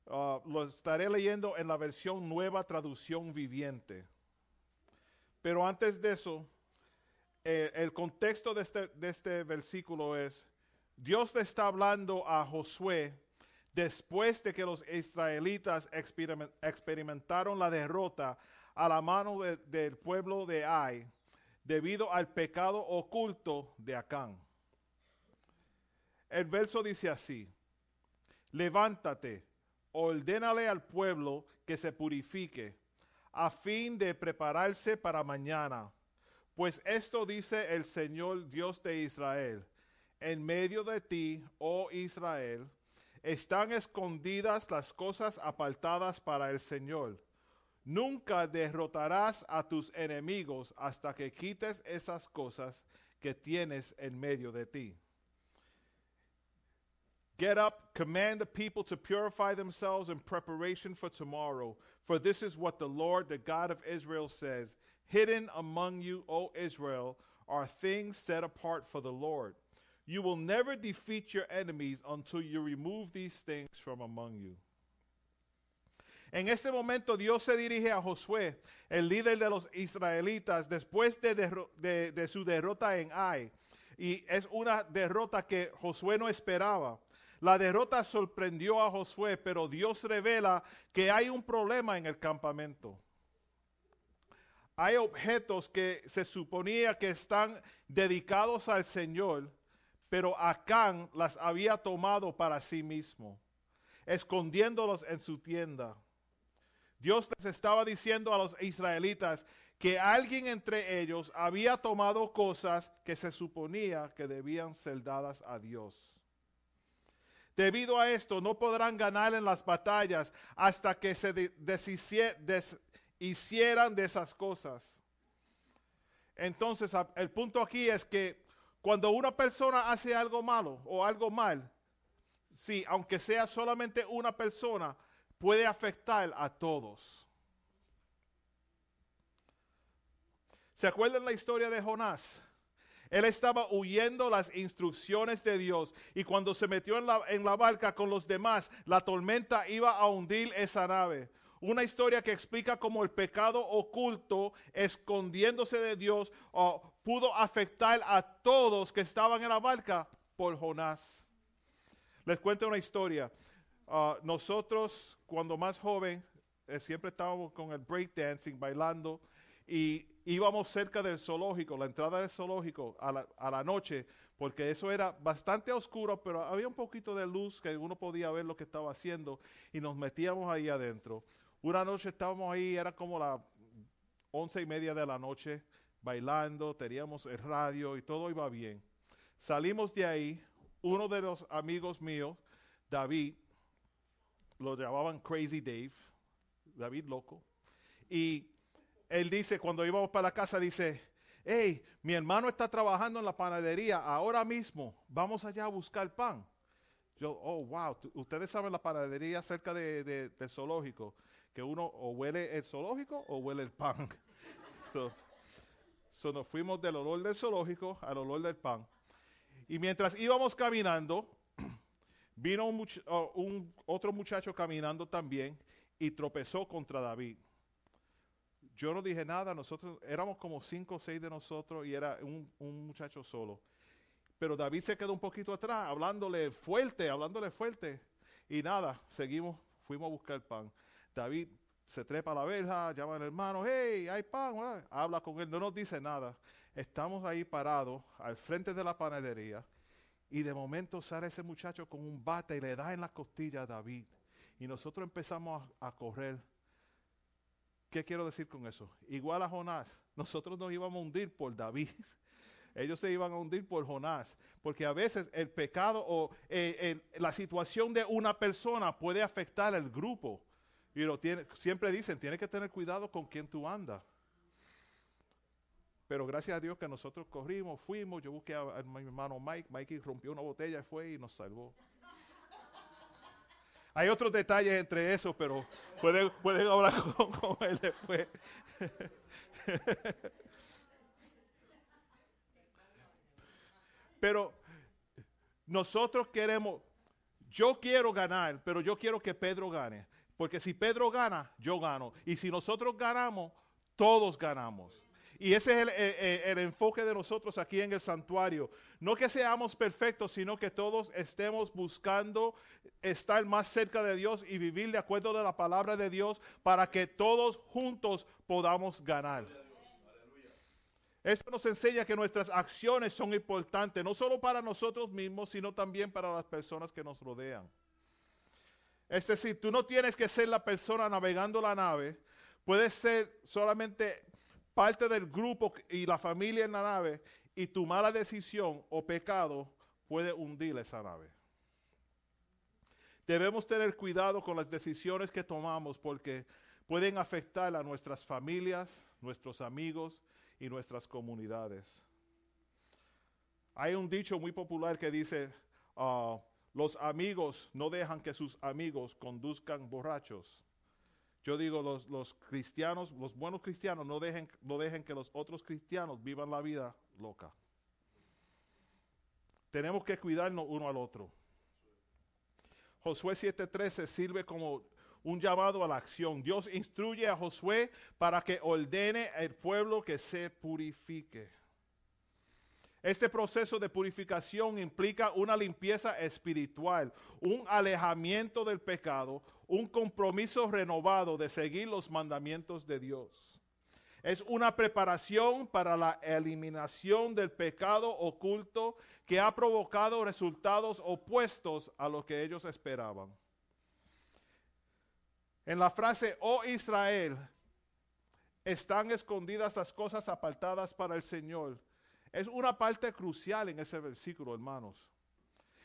Uh, lo estaré leyendo en la versión nueva traducción viviente. Pero antes de eso, eh, el contexto de este, de este versículo es, Dios le está hablando a Josué después de que los israelitas experiment- experimentaron la derrota a la mano de- del pueblo de Ai debido al pecado oculto de Acán. El verso dice así, levántate, ordénale al pueblo que se purifique, a fin de prepararse para mañana. Pues esto dice el Señor Dios de Israel, en medio de ti, oh Israel, están escondidas las cosas apartadas para el Señor. Nunca derrotarás a tus enemigos hasta que quites esas cosas que tienes en medio de ti. Get up, command the people to purify themselves in preparation for tomorrow. For this is what the Lord, the God of Israel, says Hidden among you, O Israel, are things set apart for the Lord. You will never defeat your enemies until you remove these things from among you. En este momento Dios se dirige a Josué, el líder de los israelitas, después de, de su derrota en Ai. Y es una derrota que Josué no esperaba. La derrota sorprendió a Josué, pero Dios revela que hay un problema en el campamento. Hay objetos que se suponía que están dedicados al Señor, pero Acán las había tomado para sí mismo, escondiéndolos en su tienda. Dios les estaba diciendo a los israelitas que alguien entre ellos había tomado cosas que se suponía que debían ser dadas a Dios. Debido a esto, no podrán ganar en las batallas hasta que se de- deshicie- deshicieran de esas cosas. Entonces, el punto aquí es que cuando una persona hace algo malo o algo mal, sí, aunque sea solamente una persona, puede afectar a todos. ¿Se acuerdan la historia de Jonás? Él estaba huyendo las instrucciones de Dios y cuando se metió en la, en la barca con los demás, la tormenta iba a hundir esa nave. Una historia que explica cómo el pecado oculto, escondiéndose de Dios, pudo afectar a todos que estaban en la barca por Jonás. Les cuento una historia. Ah, nosotros, cuando más joven, eh, siempre estábamos con el breakdancing, bailando, y íbamos cerca del zoológico, la entrada del zoológico a la, a la noche, porque eso era bastante oscuro, pero había un poquito de luz que uno podía ver lo que estaba haciendo, y nos metíamos ahí adentro. Una noche estábamos ahí, era como las once y media de la noche, bailando, teníamos el radio y todo iba bien. Salimos de ahí, uno de los amigos míos, David, lo llamaban Crazy Dave, David loco, y él dice, cuando íbamos para la casa, dice, hey, mi hermano está trabajando en la panadería ahora mismo, vamos allá a buscar pan. Yo, oh, wow, ustedes saben la panadería cerca de, de- del zoológico, que uno o huele el zoológico o huele el pan. so nos fuimos del olor del zoológico al olor del pan. Y mientras íbamos caminando, vino oh, un- otro muchacho caminando también y tropezó contra David. Yo no dije nada, nosotros éramos como cinco o seis de nosotros y era un, muchacho solo. Pero David se quedó un poquito atrás, hablándole fuerte, hablándole fuerte. Y nada, seguimos, fuimos a buscar pan. David se trepa a la verja, llama al hermano, hey, hay pan, habla con él, no nos dice nada. Estamos ahí parados al frente de la panadería y de momento sale ese muchacho con un bate y le da en la costilla a David. Y nosotros empezamos a, correr. ¿Qué quiero decir con eso? Igual a Jonás, nosotros nos íbamos a hundir por David. Ellos se iban a hundir por Jonás, porque a veces el pecado o eh, la situación de una persona puede afectar al grupo. Y lo tiene, siempre dicen, tienes que tener cuidado con quien tú andas. Pero gracias a Dios que nosotros corrimos, fuimos, yo busqué a, mi hermano Mike, Mikey rompió una botella y fue y nos salvó. Hay otros detalles entre eso, pero pueden, pueden hablar con, él después. pero nosotros queremos, yo quiero ganar, pero yo quiero que Pedro gane. Porque si Pedro gana, yo gano. Y si nosotros ganamos, todos ganamos. Y ese es el, enfoque de nosotros aquí en el santuario. No que seamos perfectos, sino que todos estemos buscando estar más cerca de Dios y vivir de acuerdo a la palabra de Dios para que todos juntos podamos ganar. Esto nos enseña que nuestras acciones son importantes, no solo para nosotros mismos, sino también para las personas que nos rodean. Es decir, tú no tienes que ser la persona navegando la nave, puedes ser solamente parte del grupo y la familia en la nave y tu mala decisión o pecado puede hundir esa nave. Debemos tener cuidado con las decisiones que tomamos porque pueden afectar a nuestras familias, nuestros amigos y nuestras comunidades. Hay un dicho muy popular que dice, ah, los amigos no dejan que sus amigos conduzcan borrachos. Yo digo, los, los, cristianos, los buenos cristianos, no dejen, no dejen que los otros cristianos vivan la vida loca. Tenemos que cuidarnos uno al otro. Josué 7:13 sirve como un llamado a la acción. Dios instruye a Josué para que ordene al pueblo que se purifique. Este proceso de purificación implica una limpieza espiritual, un alejamiento del pecado, un compromiso renovado de seguir los mandamientos de Dios. Es una preparación para la eliminación del pecado oculto que ha provocado resultados opuestos a lo que ellos esperaban. En la frase, oh Israel, están escondidas las cosas apartadas para el Señor es una parte crucial en ese versículo, hermanos.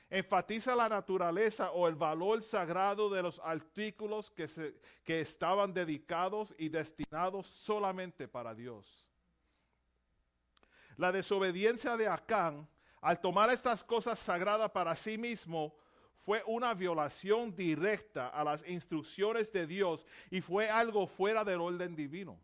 Enfatiza la naturaleza o el valor sagrado de los artículos que, se, que estaban dedicados y destinados solamente para Dios. La desobediencia de Acán al tomar estas cosas sagradas para sí mismo fue una violación directa a las instrucciones de Dios y fue algo fuera del orden divino.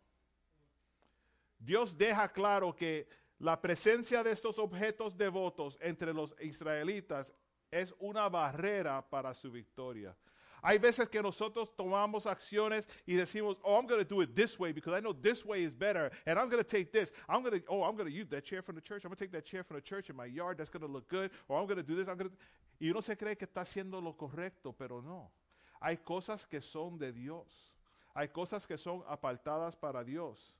Dios deja claro que la presencia de estos objetos devotos entre los israelitas es una barrera para su victoria. Hay veces que nosotros tomamos acciones y decimos, oh, I'm going to do it this way because I know this way is better. And I'm going to take this. I'm going to, oh, I'm going to use that chair from the church. I'm going to take that chair from the church in my yard. That's going to look good. Or I'm going to do this. I'm going. Y uno se cree que está haciendo lo correcto, pero no. Hay cosas que son de Dios. Hay cosas que son apartadas para Dios.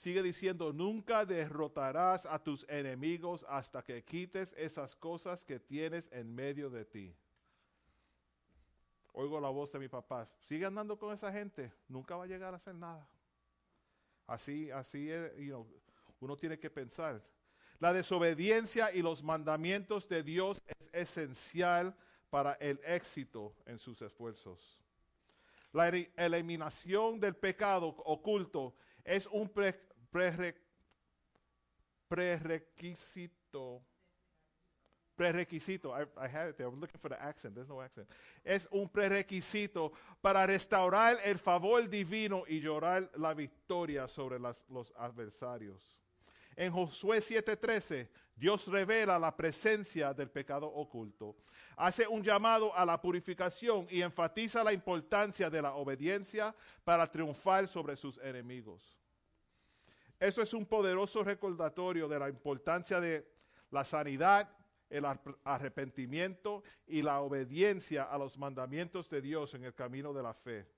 Sigue diciendo, nunca derrotarás a tus enemigos hasta que quites esas cosas que tienes en medio de ti. Oigo la voz de mi papá, sigue andando con esa gente, nunca va a llegar a hacer nada. Así, así es, uno tiene que pensar. La desobediencia y los mandamientos de Dios es esencial para el éxito en sus esfuerzos. La eliminación del pecado oculto es un prerequisito. Prerequisito. I, I had it there. I was looking for the accent. There's no accent. Es un prerequisito para restaurar el favor divino y llorar la victoria sobre las, los adversarios. En Josué 7:13, Dios revela la presencia del pecado oculto. Hace un llamado a la purificación y enfatiza la importancia de la obediencia para triunfar sobre sus enemigos. Eso es un poderoso recordatorio de la importancia de la sanidad, el arrepentimiento y la obediencia a los mandamientos de Dios en el camino de la fe.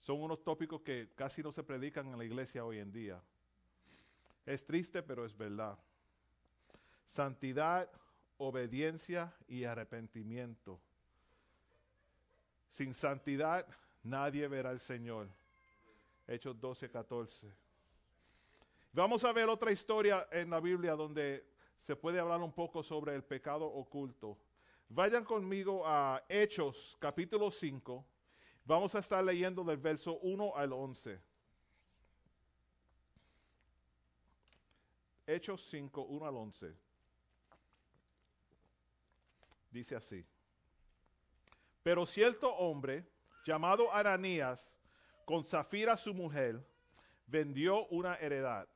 Son unos tópicos que casi no se predican en la iglesia hoy en día. Es triste, pero es verdad. Santidad, obediencia y arrepentimiento. Sin santidad nadie verá al Señor. Hechos 12, 14. Vamos a ver otra historia en la Biblia donde se puede hablar un poco sobre el pecado oculto. Vayan conmigo a Hechos capítulo 5. Vamos a estar leyendo del verso 1 al 11. Hechos 5, 1 al 11. Dice así. Pero cierto hombre llamado Ananías, con Zafira su mujer, vendió una heredad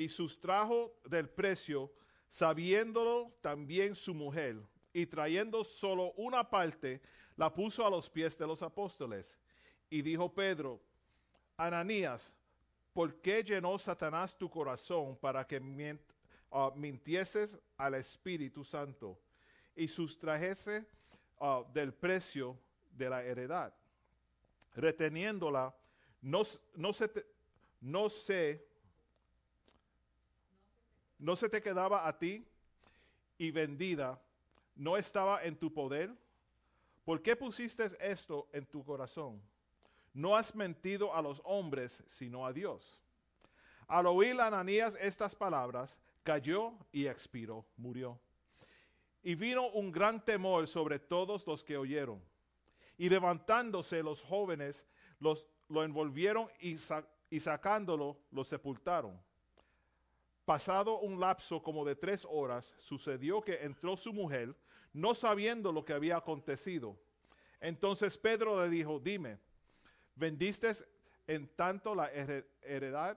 y sustrajo del precio, sabiéndolo también su mujer, y trayendo solo una parte, la puso a los pies de los apóstoles. Y dijo Pedro, Ananías, ¿por qué llenó Satanás tu corazón para que ah, mintieses al Espíritu Santo y sustrajese ah, del precio de la heredad? Reteniéndola, no, no, se, no se no se te quedaba a ti y vendida, no estaba en tu poder. ¿Por qué pusiste esto en tu corazón? No has mentido a los hombres, sino a Dios. Al oír Ananías estas palabras, cayó y expiró, murió. Y vino un gran temor sobre todos los que oyeron. Y levantándose los jóvenes, los, lo envolvieron y, y sacándolo, lo sepultaron. Pasado un lapso como de tres horas, sucedió que entró su mujer, no sabiendo lo que había acontecido. Entonces Pedro le dijo, dime, ¿vendiste en tanto la heredad?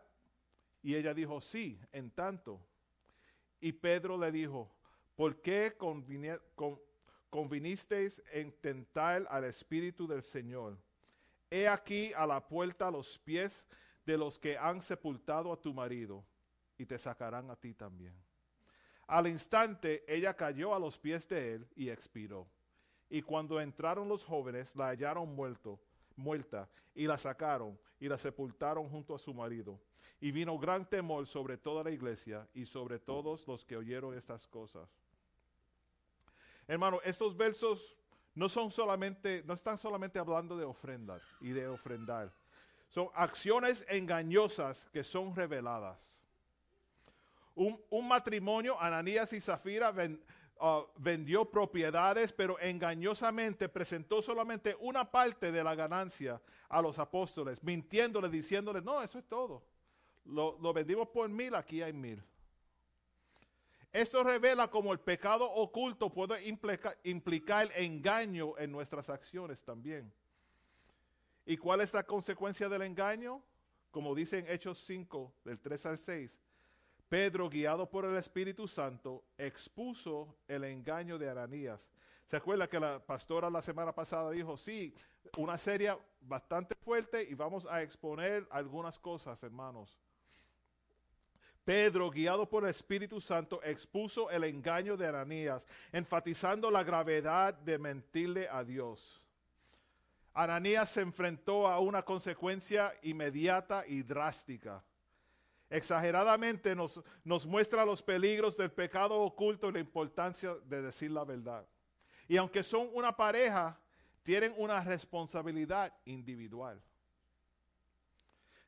Y ella dijo, sí, en tanto. Y Pedro le dijo, ¿por qué convinisteis en tentar al Espíritu del Señor? He aquí a la puerta los pies de los que han sepultado a tu marido y te sacarán a ti también. Al instante ella cayó a los pies de él y expiró. Y cuando entraron los jóvenes, la hallaron muerto, muerta, y la sacaron y la sepultaron junto a su marido. Y vino gran temor sobre toda la iglesia y sobre todos los que oyeron estas cosas. Hermano, estos versos no son solamente, no están solamente hablando de ofrendar y de ofrendar. Son acciones engañosas que son reveladas un, matrimonio, Ananías y Zafira uh, vendió propiedades, pero engañosamente presentó solamente una parte de la ganancia a los apóstoles, mintiéndoles, diciéndoles, no, eso es todo. Lo, vendimos por mil, aquí hay mil. Esto revela cómo el pecado oculto puede implicar, implicar engaño en nuestras acciones también. ¿Y cuál es la consecuencia del engaño? Como dice en Hechos 5, del 3 al 6, Pedro, guiado por el Espíritu Santo, expuso el engaño de Ananías. ¿Se acuerda que la pastora la semana pasada dijo, sí, una serie bastante fuerte y vamos a exponer algunas cosas, hermanos? Pedro, guiado por el Espíritu Santo, expuso el engaño de Ananías, enfatizando la gravedad de mentirle a Dios. Ananías se enfrentó a una consecuencia inmediata y drástica exageradamente nos, nos muestra los peligros del pecado oculto y la importancia de decir la verdad. Y aunque son una pareja, tienen una responsabilidad individual.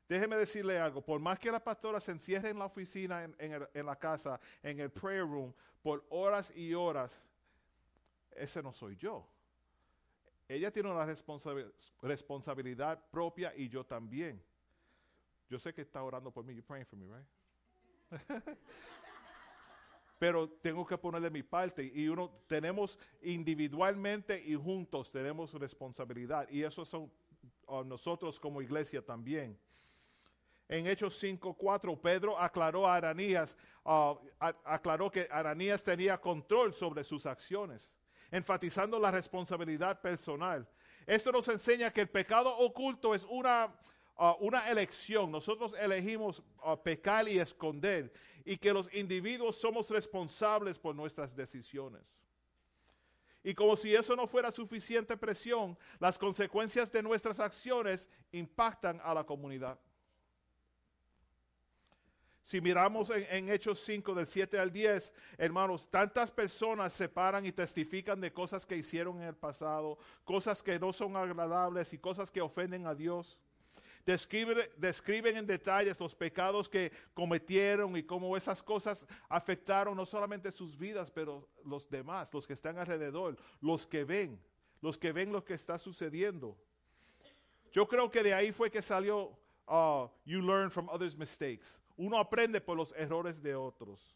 Déjeme decirle algo, por más que la pastora se encierre en la oficina, en, en, la casa, en el prayer room, por horas y horas, ese no soy yo. Ella tiene una responsabilidad propia y yo también. Yo sé que está orando por mí. You're praying for me, right? Pero tengo que ponerle mi parte y uno tenemos individualmente y juntos tenemos responsabilidad y eso son nosotros como iglesia también. En Hechos 5:4 Pedro aclaró a Aranías, uh, aclaró que Aranías tenía control sobre sus acciones, enfatizando la responsabilidad personal. Esto nos enseña que el pecado oculto es una Ah, una elección. Nosotros elegimos ah, pecar y esconder y que los individuos somos responsables por nuestras decisiones. Y como si eso no fuera suficiente presión, las consecuencias de nuestras acciones impactan a la comunidad. Si miramos en, en, Hechos 5 del 7 al 10, hermanos, tantas personas se paran y testifican de cosas que hicieron en el pasado, cosas que no son agradables y cosas que ofenden a Dios. Describen, en detalles los pecados que cometieron y cómo esas cosas afectaron no solamente sus vidas, pero los demás, los que están alrededor, los que ven, los que ven lo que está sucediendo. Yo creo que de ahí fue que salió uh, You Learn from Others' Mistakes. Uno aprende por los errores de otros.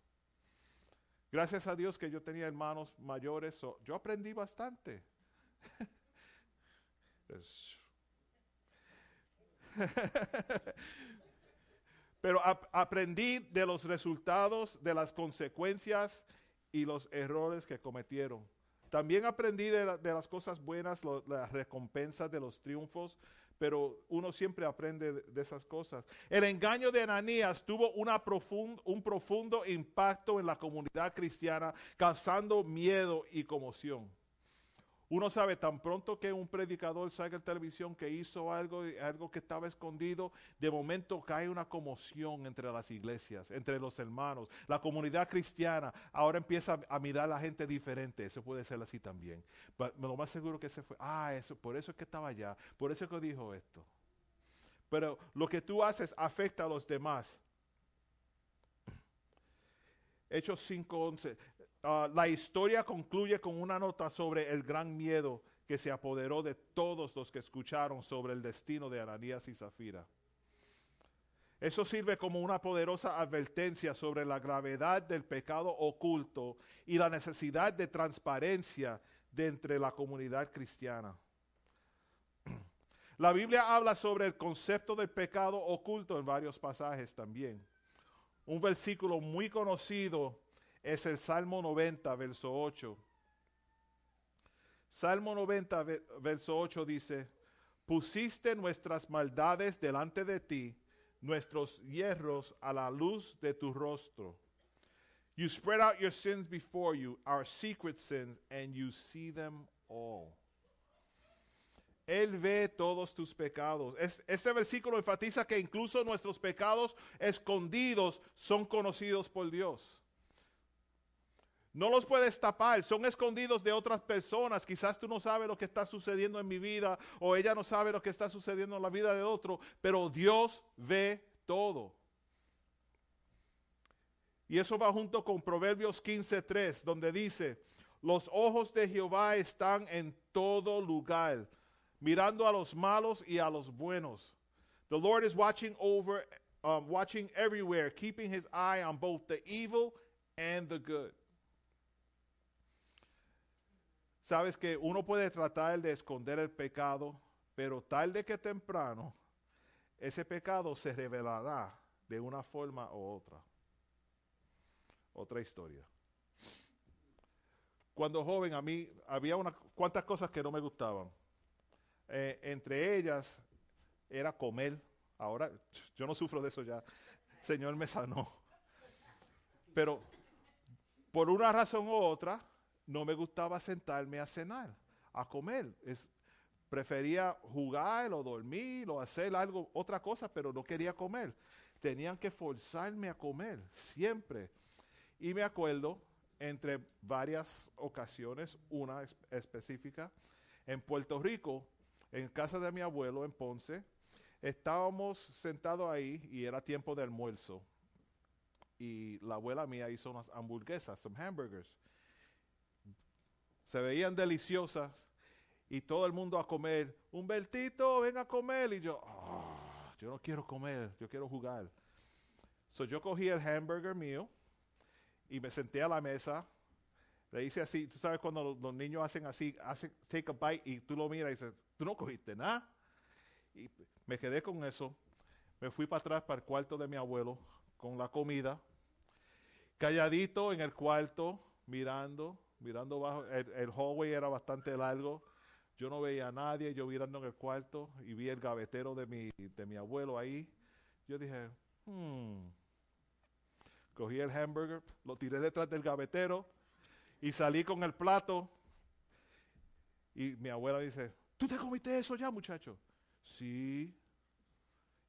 Gracias a Dios que yo tenía hermanos mayores, yo aprendí bastante. Pero ap aprendí de los resultados, de las consecuencias y los errores que cometieron. También aprendí de, la, de las cosas buenas, las recompensas de los triunfos, pero uno siempre aprende de, esas cosas. El engaño de Ananías tuvo profund, un profundo impacto en la comunidad cristiana, causando miedo y conmoción. Uno sabe tan pronto que un predicador salga en televisión que hizo algo, algo que estaba escondido, de momento cae una conmoción entre las iglesias, entre los hermanos. La comunidad cristiana ahora empieza a mirar a la gente diferente. Eso puede ser así también. Pero lo más seguro que se fue, ah, eso, por eso es que estaba allá, por eso es que dijo esto. Pero lo que tú haces afecta a los demás. Hechos 5:11. Uh, la historia concluye con una nota sobre el gran miedo que se apoderó de todos los que escucharon sobre el destino de Ananías y Zafira. Eso sirve como una poderosa advertencia sobre la gravedad del pecado oculto y la necesidad de transparencia de entre la comunidad cristiana. La Biblia habla sobre el concepto del pecado oculto en varios pasajes también. Un versículo muy conocido es el Salmo 90, verso 8. Salmo 90, verso 8 dice, pusiste nuestras maldades delante de ti, nuestros hierros a la luz de tu rostro. You spread out your sins before you, our secret sins, and you see them all. Él ve todos tus pecados. Este versículo enfatiza que incluso nuestros pecados escondidos son conocidos por Dios. No los puedes tapar, son escondidos de otras personas. Quizás tú no sabes lo que está sucediendo en mi vida o ella no sabe lo que está sucediendo en la vida del otro, pero Dios ve todo. Y eso va junto con Proverbios 15:3, donde dice, los ojos de Jehová están en todo lugar, mirando a los malos y a los buenos. The Lord is watching over, um, watching everywhere, keeping his eye on both the evil and the good. Sabes que uno puede tratar de esconder el pecado, pero tarde que temprano ese pecado se revelará de una forma u otra. Otra historia. Cuando joven a mí había unas cuantas cosas que no me gustaban. Eh, entre ellas era comer. Ahora yo no sufro de eso ya. Señor me sanó. Pero por una razón u otra, no me gustaba sentarme a cenar, a comer. Es, prefería jugar o dormir o hacer algo, otra cosa, pero no quería comer. Tenían que forzarme a comer, siempre. Y me acuerdo, entre varias ocasiones, una específica, en Puerto Rico, en casa de mi abuelo en Ponce, estábamos sentados ahí y era tiempo de almuerzo. Y la abuela mía hizo unas hamburguesas, some hamburgers se veían deliciosas y todo el mundo a comer. Humbertito, ven a comer. Y yo, oh, yo no quiero comer, yo quiero jugar. So yo cogí el hamburger mío y me senté a la mesa. Le hice así, tú sabes cuando los, los niños hacen así, hacen take a bite y tú lo miras y dices, tú no cogiste nada. Y me quedé con eso. Me fui para atrás para el cuarto de mi abuelo con la comida. Calladito en el cuarto, mirando, mirando bajo, el, hallway era bastante largo, yo no veía a nadie, yo mirando en el cuarto y vi el gavetero de mi, de mi abuelo ahí. Yo dije, hmm. Cogí el hamburger, lo tiré detrás del gavetero y salí con el plato. Y mi abuela dice, ¿tú te comiste eso ya, muchacho? Sí.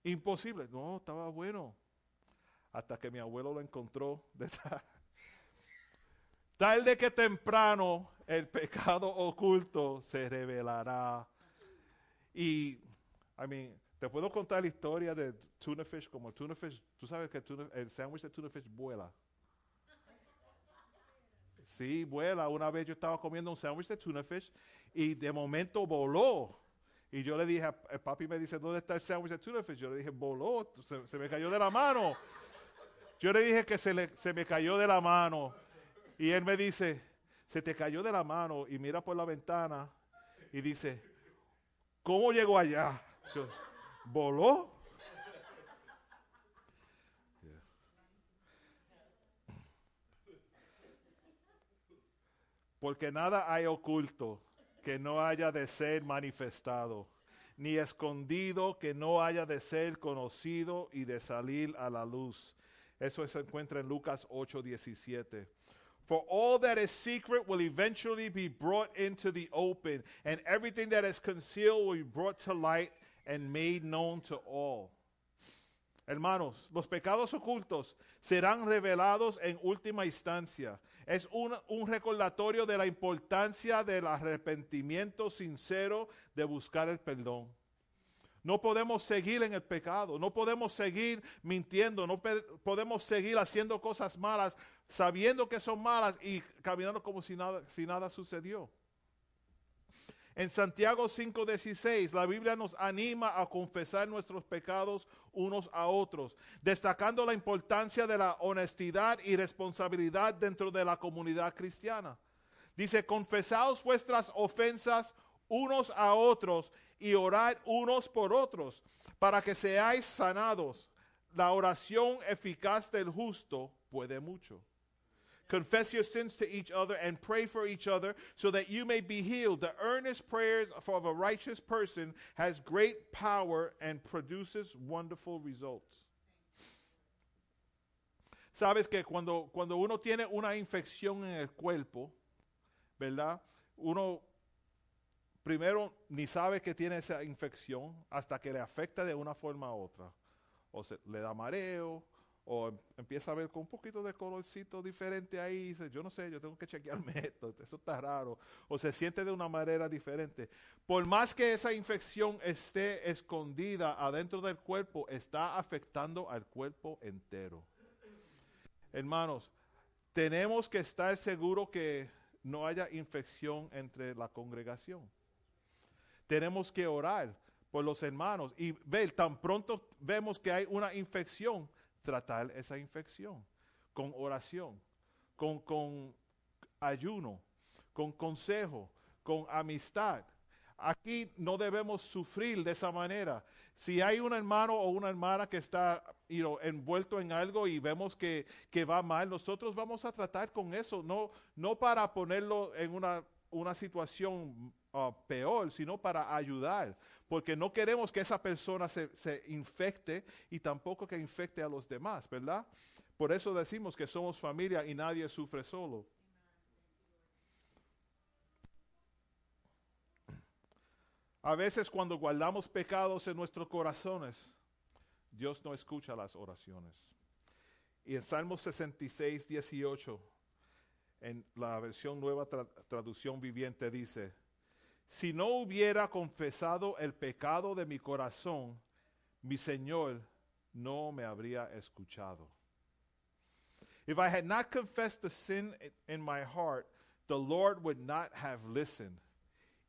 Imposible. No, estaba bueno. hasta que mi abuelo lo encontró detrás. Tarde que temprano el pecado oculto se revelará. Y, I mean, te puedo contar la historia de tuna fish, como tuna fish, tú sabes que tuna- el sándwich de tuna fish vuela. Sí, vuela. Una vez yo estaba comiendo un sándwich de tuna fish y de momento voló. Y yo le dije, el papi me dice, ¿dónde está el sándwich de tuna fish? Yo le dije, voló, se, se me cayó de la mano. Yo le dije que se, le- se me cayó de la mano. Y él me dice, se te cayó de la mano y mira por la ventana y dice, ¿cómo llegó allá? ¿Voló? Porque nada hay oculto que no haya de ser manifestado, ni escondido que no haya de ser conocido y de salir a la luz. Eso se encuentra en Lucas 8:17. For all that is secret will eventually be brought into the open, and everything that is concealed will be brought to light and made known to all. Hermanos, los pecados ocultos serán revelados en última instancia. Es un, un recordatorio de la importancia del arrepentimiento sincero de buscar el perdón. No podemos seguir en el pecado, no podemos seguir mintiendo, no podemos seguir haciendo cosas malas sabiendo que son malas y caminando como si nada, si nada sucedió. En Santiago 5:16, la Biblia nos anima a confesar nuestros pecados unos a otros, destacando la importancia de la honestidad y responsabilidad dentro de la comunidad cristiana. Dice, confesaos vuestras ofensas unos a otros y orad unos por otros, para que seáis sanados. La oración eficaz del justo puede mucho. Confess your sins to each other and pray for each other so that you may be healed. The earnest prayers of a righteous person has great power and produces wonderful results. Sabes que cuando, cuando uno tiene una infección en el cuerpo, ¿verdad? Uno primero ni sabe que tiene esa infección hasta que le afecta de una forma u otra. O se, le da mareo, o em- empieza a ver con un poquito de colorcito diferente ahí, dice, yo no sé, yo tengo que chequearme esto, eso está raro, o se siente de una manera diferente. Por más que esa infección esté escondida adentro del cuerpo, está afectando al cuerpo entero. Hermanos, tenemos que estar seguros que no haya infección entre la congregación. Tenemos que orar por los hermanos y ver, tan pronto vemos que hay una infección, tratar esa infección con oración, con, con ayuno, con consejo, con amistad. Aquí no debemos sufrir de esa manera. Si hay un hermano o una hermana que está envuelto en algo y vemos que, que va mal, nosotros vamos a tratar con eso, no, no para ponerlo en una, una situación uh, peor, sino para ayudar, porque no queremos que esa persona se, se infecte y tampoco que infecte a los demás, ¿verdad? Por eso decimos que somos familia y nadie sufre solo. A veces cuando guardamos pecados en nuestros corazones, Dios no escucha las oraciones. Y en Salmo 66, 18, en la versión nueva tra- traducción viviente dice, si no hubiera confesado el pecado de mi corazón, mi Señor no me habría escuchado. If I had not confessed the sin in my heart, the Lord would not have listened.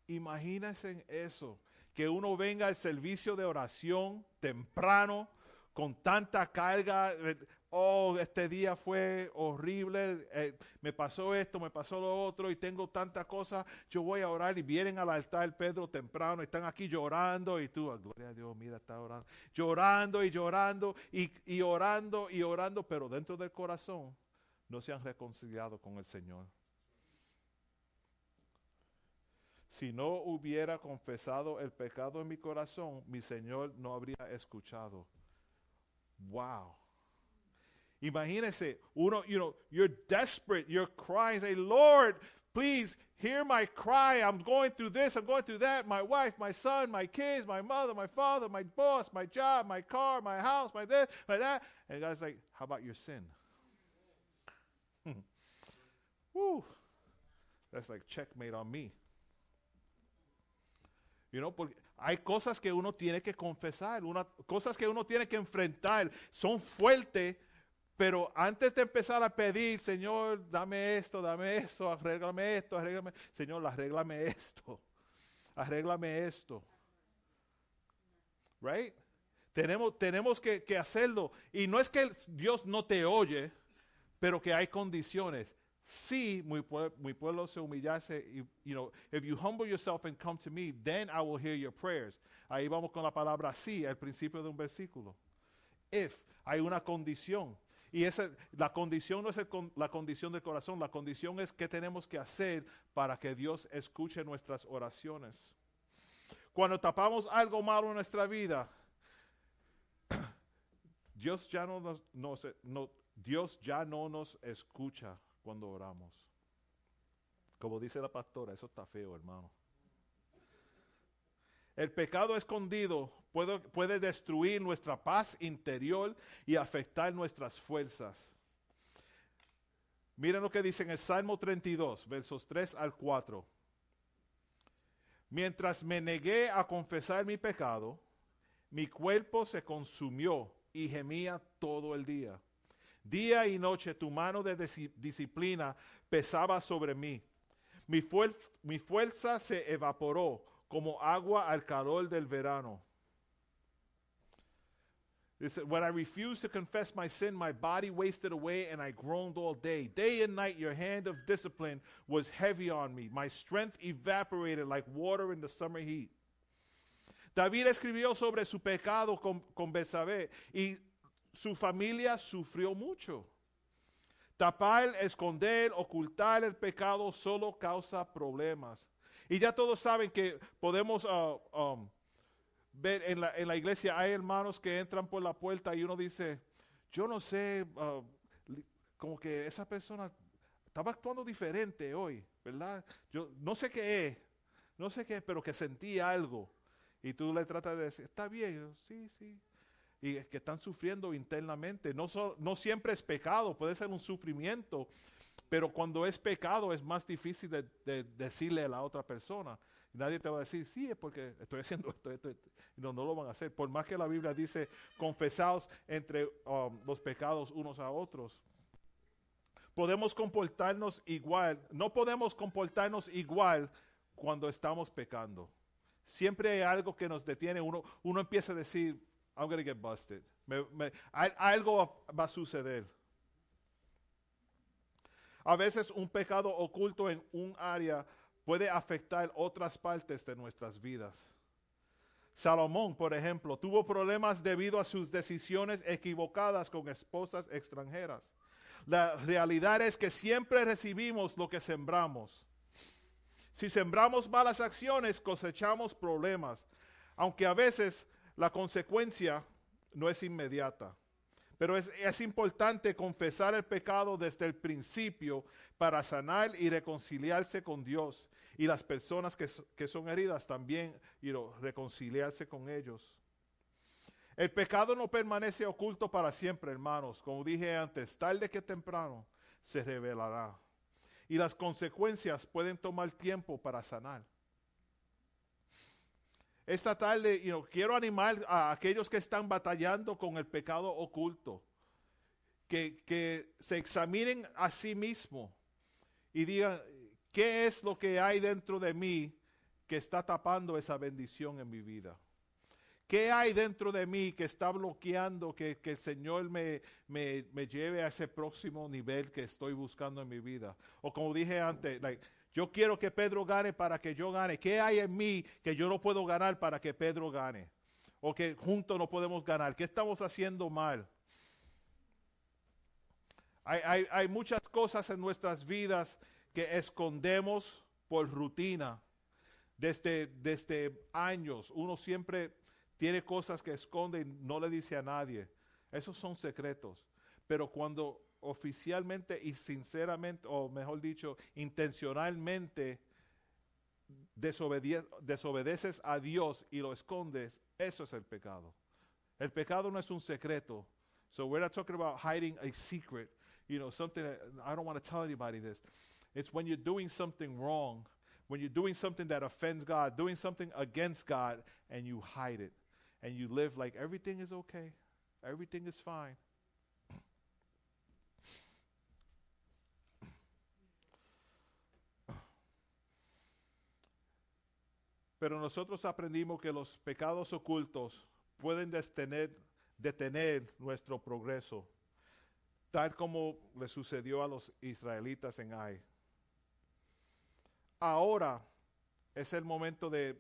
Imagínense eso, que uno venga al servicio de oración temprano, con tanta carga, oh, este día fue horrible, eh, me pasó esto, me pasó lo otro y tengo tanta cosa, yo voy a orar y vienen al altar Pedro temprano, están aquí llorando y tú, "Ah, gloria a Dios, mira, está orando, llorando y llorando y, y orando y orando, pero dentro del corazón no se han reconciliado con el Señor. Si no hubiera confesado el pecado en mi corazón, mi Señor no habría escuchado. Wow. Imagínese, uno, you know, you're desperate, you're crying, say, Lord, please hear my cry. I'm going through this, I'm going through that. My wife, my son, my kids, my mother, my father, my boss, my job, my car, my house, my this, my that. And God's like, how about your sin? Woo. That's like checkmate on me. You know, porque hay cosas que uno tiene que confesar, una, cosas que uno tiene que enfrentar, son fuertes, pero antes de empezar a pedir, Señor, dame esto, dame esto, arréglame esto, arréglame, Señor, arréglame esto, arréglame esto. Right? Tenemos, tenemos que, hacerlo. Y no es que Dios no te oye, pero que hay condiciones. Si mi, pue- mi pueblo se humillase, you know, if you humble yourself and come to me, then I will hear your prayers. Ahí vamos con la palabra si, al principio de un versículo. If, hay una condición. Y esa, la condición no es la condición del corazón, la condición es qué tenemos que hacer para que Dios escuche nuestras oraciones. Cuando tapamos algo malo en nuestra vida, Dios ya no nos, nos- no- Dios ya no nos escucha cuando oramos. Como dice la pastora, eso está feo, hermano. El pecado escondido puede, puede destruir nuestra paz interior y afectar nuestras fuerzas. Miren lo que dice en el Salmo 32, versos 3 al 4. Mientras me negué a confesar mi pecado, mi cuerpo se consumió y gemía todo el día. Día y noche tu mano de disciplina pesaba sobre mí. Mi fuerza se evaporó como agua al calor del verano. Said, When I refused to confess my sin, my body wasted away and I groaned all day. Day and night, your hand of discipline was heavy on me. My strength evaporated like water in the summer heat. David escribió sobre su pecado con, con y su familia sufrió mucho. Tapar, esconder, ocultar el pecado solo causa problemas. Y ya todos saben que podemos uh, um, ver en la, en la iglesia, hay hermanos que entran por la puerta y uno dice, yo no sé, uh, como que esa persona estaba actuando diferente hoy, ¿verdad? Yo no sé qué es, no sé qué es, pero que sentí algo. Y tú le tratas de decir, está bien, yo, sí, sí. Y es que están sufriendo internamente. No, so- no siempre es pecado, puede ser un sufrimiento, pero cuando es pecado es más difícil de, de decirle a la otra persona. Nadie te va a decir, sí, es porque estoy haciendo esto, esto, esto". No, no lo van a hacer. Por más que la Biblia dice, confesaos entre um, los pecados unos a otros. Podemos comportarnos igual, no podemos comportarnos igual cuando estamos pecando. Siempre hay algo que nos detiene. Uno, uno empieza a decir, I'm going to get busted. Algo va a suceder. A veces un pecado oculto en un área puede afectar otras partes de nuestras vidas. Salomón, por ejemplo, tuvo problemas debido a sus decisiones equivocadas con esposas extranjeras. La realidad es que siempre recibimos lo que sembramos. Si sembramos malas acciones, cosechamos problemas, aunque a veces la consecuencia no es inmediata. Pero es, es importante confesar el pecado desde el principio para sanar y reconciliarse con Dios. Y las personas que, que son heridas también know, reconciliarse con ellos. El pecado no permanece oculto para siempre, hermanos. Como dije antes, tarde que temprano se revelará. Y las consecuencias pueden tomar tiempo para sanar. Esta tarde you quiero animar a aquellos que están batallando con el pecado oculto, que, que se examinen a sí mismos y digan, ¿qué es lo que hay dentro de mí que está tapando esa bendición en mi vida? ¿Qué hay dentro de mí que está bloqueando que, que el Señor me, me, me lleve a ese próximo nivel que estoy buscando en mi vida? O como dije antes, yo quiero que Pedro gane para que yo gane. ¿Qué hay en mí que yo no puedo ganar para que Pedro gane? O que juntos no podemos ganar. ¿Qué estamos haciendo mal? Hay, hay- hay muchas cosas en nuestras vidas que escondemos por rutina. Desde, desde años, uno siempre tiene cosas que esconde y no le dice a nadie. Esos son secretos. Pero cuando oficialmente y sinceramente, o mejor dicho, intencionalmente desobede- desobedeces a Dios y lo escondes, eso es el pecado. El pecado no es un secreto. So we're not talking about hiding a secret, you know, something that I don't want to tell anybody this. It's when you're doing something wrong, when you're doing something that offends God, doing something against God, and you hide it. And you live like everything is okay, everything is fine. Pero nosotros aprendimos que los pecados ocultos pueden detener, detener nuestro progreso, tal como le sucedió a los israelitas en Ai. Ahora es el momento de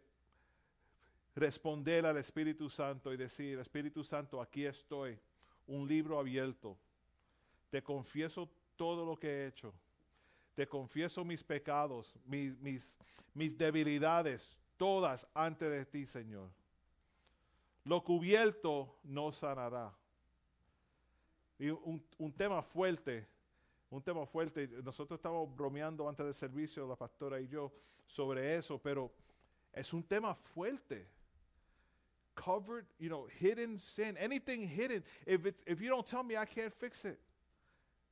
responder al Espíritu Santo y decir, Espíritu Santo, aquí estoy, un libro abierto. Te confieso todo lo que he hecho. Te confieso mis pecados, mis, mis, debilidades, todas ante de ti, Señor. Lo cubierto no sanará. Y un tema fuerte, un tema fuerte. Nosotros estábamos bromeando antes del servicio, la pastora y yo, sobre eso, pero es un tema fuerte. Covered, you know, hidden sin, anything hidden. If it's if you don't tell me, I can't fix it.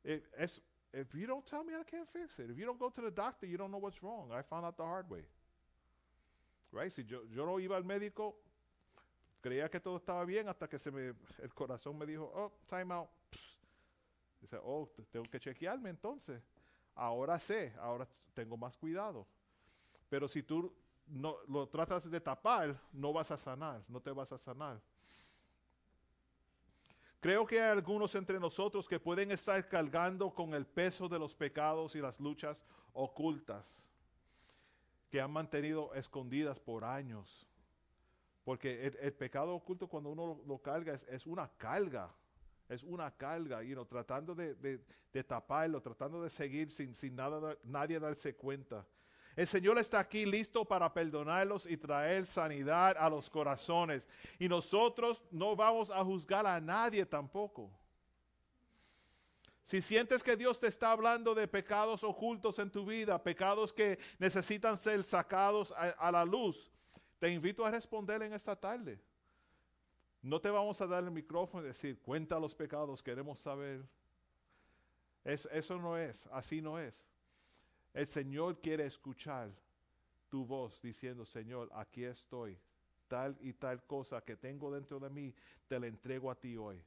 If, if you don't tell me, I can't fix it. If you don't go to the doctor, you don't know what's wrong. I found out the hard way. Right? Si yo no iba al médico, creía que todo estaba bien hasta que se me, el corazón me dijo, oh, time out. Dice, oh, te- tengo que chequearme entonces. Ahora sé, ahora tengo más cuidado. Pero si tú no lo tratas de tapar, no vas a sanar, no te vas a sanar. Creo que hay algunos entre nosotros que pueden estar cargando con el peso de los pecados y las luchas ocultas que han mantenido escondidas por años. Porque el, pecado oculto cuando uno lo, lo carga es, es una carga. Es una carga, you know, tratando de, de- taparlo, tratando de seguir sin, sin nada, da- nadie darse cuenta. El Señor está aquí listo para perdonarlos y traer sanidad a los corazones. Y nosotros no vamos a juzgar a nadie tampoco. Si sientes que Dios te está hablando de pecados ocultos en tu vida, pecados que necesitan ser sacados a, a la luz, te invito a responder en esta tarde. No te vamos a dar el micrófono y decir, cuenta los pecados, queremos saber. Es- eso no es, así no es. El Señor quiere escuchar tu voz diciendo, Señor, aquí estoy. Tal y tal cosa que tengo dentro de mí, te la entrego a ti hoy.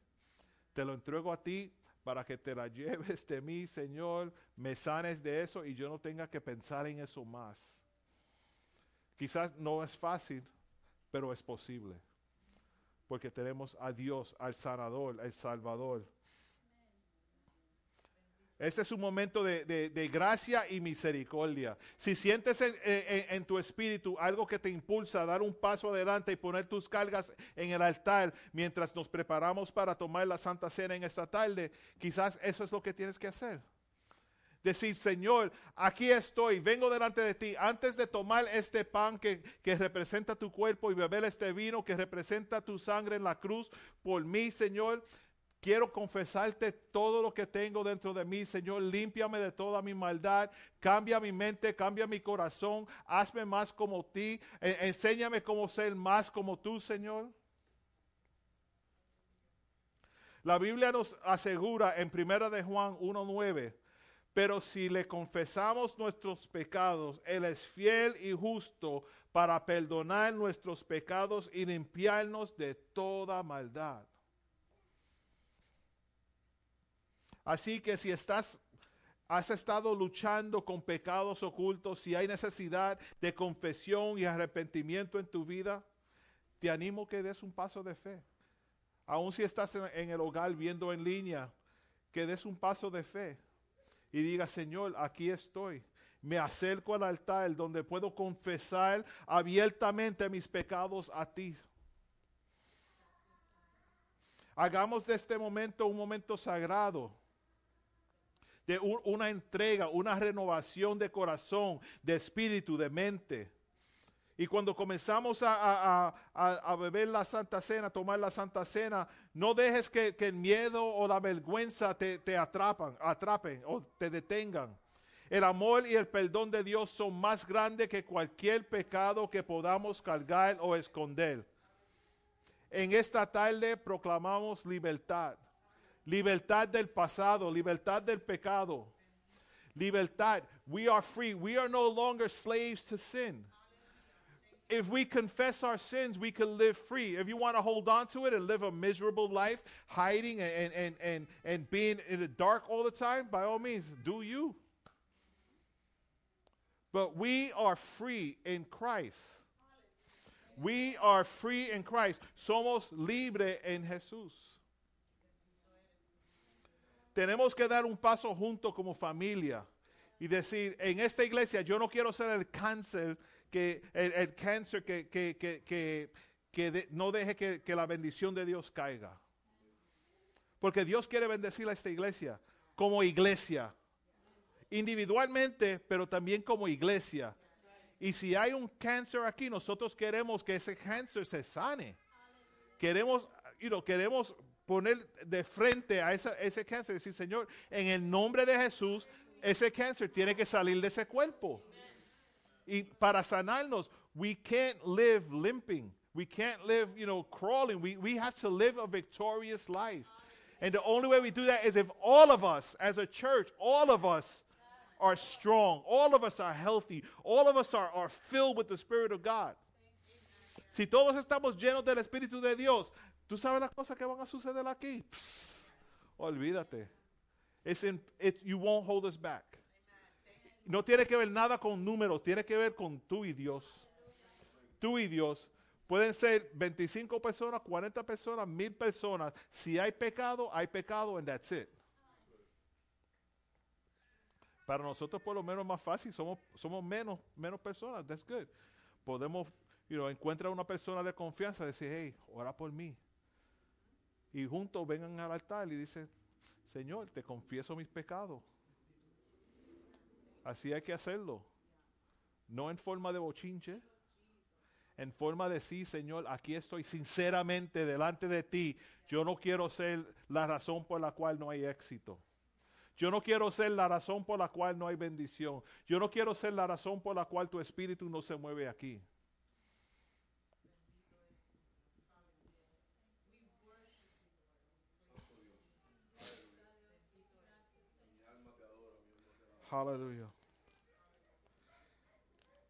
Te lo entrego a ti para que te la lleves de mí, Señor, me sanes de eso y yo no tenga que pensar en eso más. Quizás no es fácil, pero es posible. Porque tenemos a Dios, al sanador, al salvador. Este es un momento de, de- de gracia y misericordia. Si sientes en, en- en tu espíritu algo que te impulsa a dar un paso adelante y poner tus cargas en el altar mientras nos preparamos para tomar la Santa Cena en esta tarde, quizás eso es lo que tienes que hacer. Decir, Señor, aquí estoy, vengo delante de ti. Antes de tomar este pan que, que representa tu cuerpo y beber este vino que representa tu sangre en la cruz por mí, Señor, quiero confesarte todo lo que tengo dentro de mí, Señor. Límpiame de toda mi maldad, cambia mi mente, cambia mi corazón, hazme más como ti, e- enséñame cómo ser más como tú, Señor. La Biblia nos asegura en Primera de Juan 1:9 pero si le confesamos nuestros pecados, Él es fiel y justo para perdonar nuestros pecados y limpiarnos de toda maldad. Así que si estás, has estado luchando con pecados ocultos, si hay necesidad de confesión y arrepentimiento en tu vida, te animo que des un paso de fe. Aun si estás en, en el hogar viendo en línea, que des un paso de fe y diga, Señor, aquí estoy. Me acerco al altar donde puedo confesar abiertamente mis pecados a ti. Hagamos de este momento un momento sagrado, de un- una entrega, una renovación de corazón, de espíritu, de mente. Y cuando comenzamos a, a- a- beber la Santa Cena, tomar la Santa Cena, no dejes que, que el miedo o la vergüenza te, te atrapan, atrapen o te detengan. El amor y el perdón de Dios son más grandes que cualquier pecado que podamos cargar o esconder. En esta tarde proclamamos libertad. Libertad del pasado, libertad del pecado. Libertad. We are free. We are no longer slaves to sin. If we confess our sins, we can live free. If you want to hold on to it and live a miserable life, hiding and, and, and, and being in the dark all the time, by all means, do you. But we are free in Christ. We are free in Christ. Somos libre en Jesús. Tenemos que dar un paso junto como familia y decir, en esta iglesia yo no quiero ser el cáncer que el, cáncer que, que, que, que, no deje que, que la bendición de Dios caiga. Porque Dios quiere bendecir a esta iglesia como iglesia, individualmente, pero también como iglesia. Y si hay un cáncer aquí, nosotros queremos que ese cáncer se sane. Queremos, you know, queremos poner de frente a esa- ese cáncer y decir, Señor, en el nombre de Jesús, ese cáncer tiene que salir de ese cuerpo. Y para sanarnos, we can't live limping. We can't live, you know, crawling. We, we have to live a victorious life. And the only way we do that is if all of us, as a church, all of us are strong. All of us are healthy. All of us are, are filled with the Spirit of God. Si todos estamos llenos del Espíritu de Dios, ¿tú sabes las cosas que van a suceder aquí? Pff, olvídate. It's in, it, you won't hold us back. No tiene que ver nada con números, tiene que ver con tú y Dios. Tú y Dios. Pueden ser 25 personas, 40 personas, 1000 personas. Si hay pecado, hay pecado and that's it. Para nosotros por lo menos es más fácil, somos, somos menos, menos personas, that's good. Podemos, you know, encuentrar una persona de confianza decir, hey, ora por mí. Y juntos vengan al altar y dicen, Señor, te confieso mis pecados. Así hay que hacerlo. No en forma de bochinche, en forma de sí, Señor, aquí estoy sinceramente delante de ti. Yo no quiero ser la razón por la cual no hay éxito. Yo no quiero ser la razón por la cual no hay bendición. Yo no quiero ser la razón por la cual tu espíritu no se mueve aquí. Aleluya.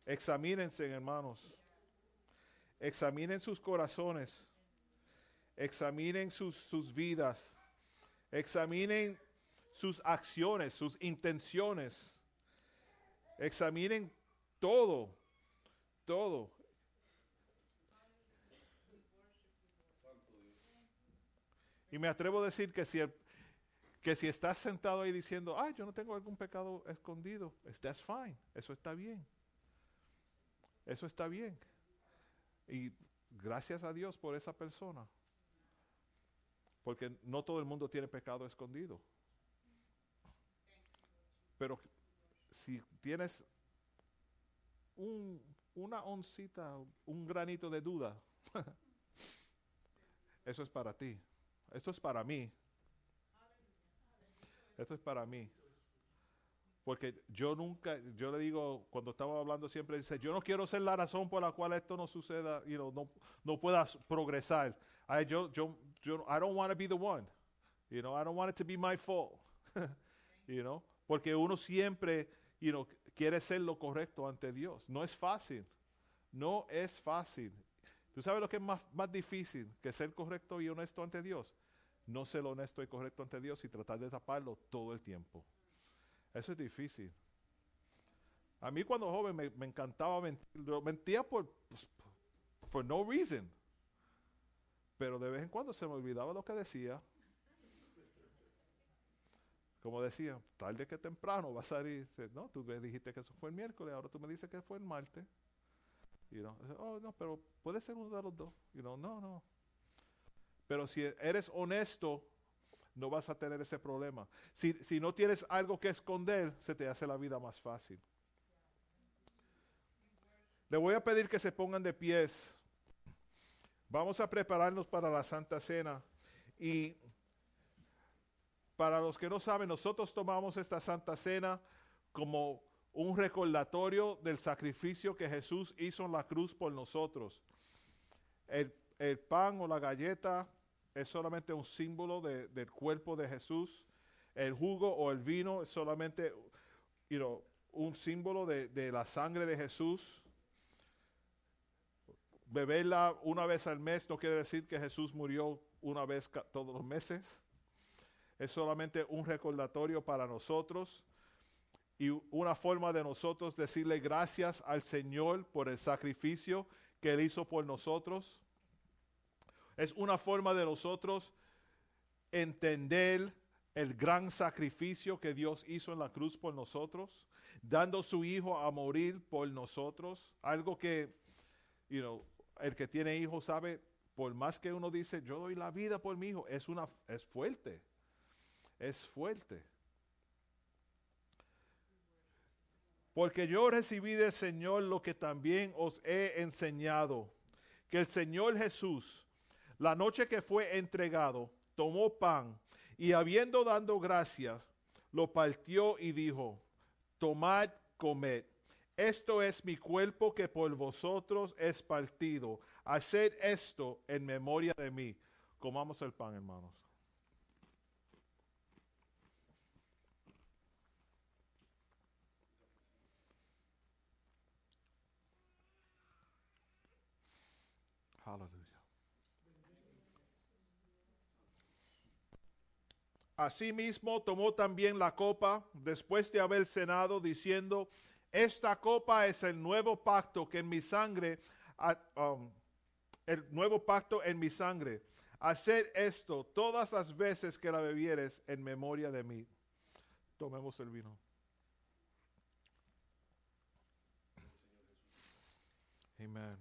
Examínense, hermanos. Examinen sus corazones. Examinen sus, sus vidas. Examinen sus acciones, sus intenciones. Examinen todo. Todo. Y me atrevo a decir que si, el- que si estás sentado ahí diciendo, ay, yo no tengo algún pecado escondido, es- that's fine, eso está bien. Eso está bien. Y gracias a Dios por esa persona. Porque no todo el mundo tiene pecado escondido. Pero si tienes un- una oncita, un granito de duda, eso es para ti. Esto es para mí. Esto es para mí. Porque yo nunca, yo le digo, cuando estamos hablando siempre, dice, yo no quiero ser la razón por la cual esto no suceda, you know, no, no pueda progresar. I, yo, yo, yo, I don't want to be the one. You know, I don't want it to be my fault. you know, porque uno siempre, you know, quiere ser lo correcto ante Dios. No es fácil. No es fácil. ¿Tú sabes lo que es más, más difícil que ser correcto y honesto ante Dios? No ser honesto y correcto ante Dios y tratar de taparlo todo el tiempo. Eso es difícil. A mí cuando joven me, me encantaba mentir. Mentía por, pues, for no reason. Pero de vez en cuando se me olvidaba lo que decía. Como decía, tarde que temprano va a salir. No, tú me dijiste que eso fue el miércoles, ahora tú me dices que fue el martes. You know, dice, oh, no, pero puede ser uno de los dos. You know, no, no. Pero si eres honesto, no vas a tener ese problema. Si, si no tienes algo que esconder, se te hace la vida más fácil. Le voy a pedir que se pongan de pies. Vamos a prepararnos para la Santa Cena. Y para los que no saben, nosotros tomamos esta Santa Cena como un recordatorio del sacrificio que Jesús hizo en la cruz por nosotros. El, el pan o la galleta es solamente un símbolo de- del cuerpo de Jesús. El jugo o el vino es solamente un símbolo de, de la sangre de Jesús. Beberla una vez al mes no quiere decir que Jesús murió una vez todos los meses. Es solamente un recordatorio para nosotros y una forma de nosotros decirle gracias al Señor por el sacrificio que Él hizo por nosotros. Es una forma de nosotros entender el gran sacrificio que Dios hizo en la cruz por nosotros, dando su hijo a morir por nosotros. Algo que, you know, el que tiene hijos sabe, por más que uno dice, yo doy la vida por mi hijo, es, una, es fuerte, es fuerte. Porque yo recibí del Señor lo que también os he enseñado, que el Señor Jesús, la noche que fue entregado, tomó pan y habiendo dado gracias, lo partió y dijo, tomad, comed. Esto es mi cuerpo que por vosotros es partido. Haced esto en memoria de mí. Comamos el pan, hermanos. Aleluya. Asimismo tomó también la copa después de haber cenado, diciendo, esta copa es el nuevo pacto que en mi sangre, um, el nuevo pacto en mi sangre. Haced esto todas las veces que la bebieres en memoria de mí. Tomemos el vino. Amén.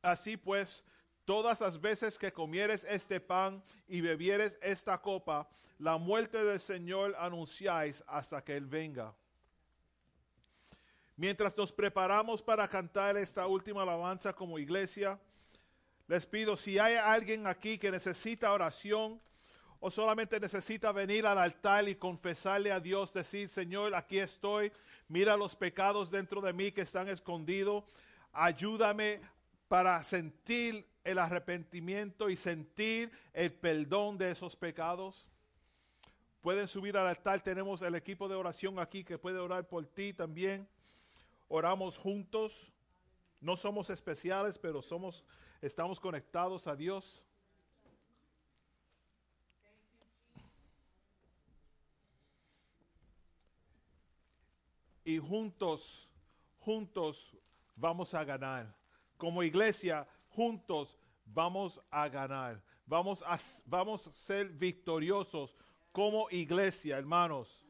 Así pues, todas las veces que comieres este pan y bebieres esta copa, la muerte del Señor anunciáis hasta que Él venga. Mientras nos preparamos para cantar esta última alabanza como iglesia, les pido si hay alguien aquí que necesita oración o solamente necesita venir al altar y confesarle a Dios, decir, Señor, aquí estoy, mira los pecados dentro de mí que están escondidos, ayúdame para sentir el arrepentimiento y sentir el perdón de esos pecados. Pueden subir al altar, tenemos el equipo de oración aquí que puede orar por ti también. Oramos juntos. No somos especiales, pero somos estamos conectados a Dios. Y juntos, juntos vamos a ganar. Como iglesia, juntos vamos a ganar. Vamos a, vamos a ser victoriosos como iglesia, hermanos.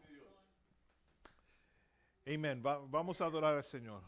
Amén. Va- vamos a adorar al Señor.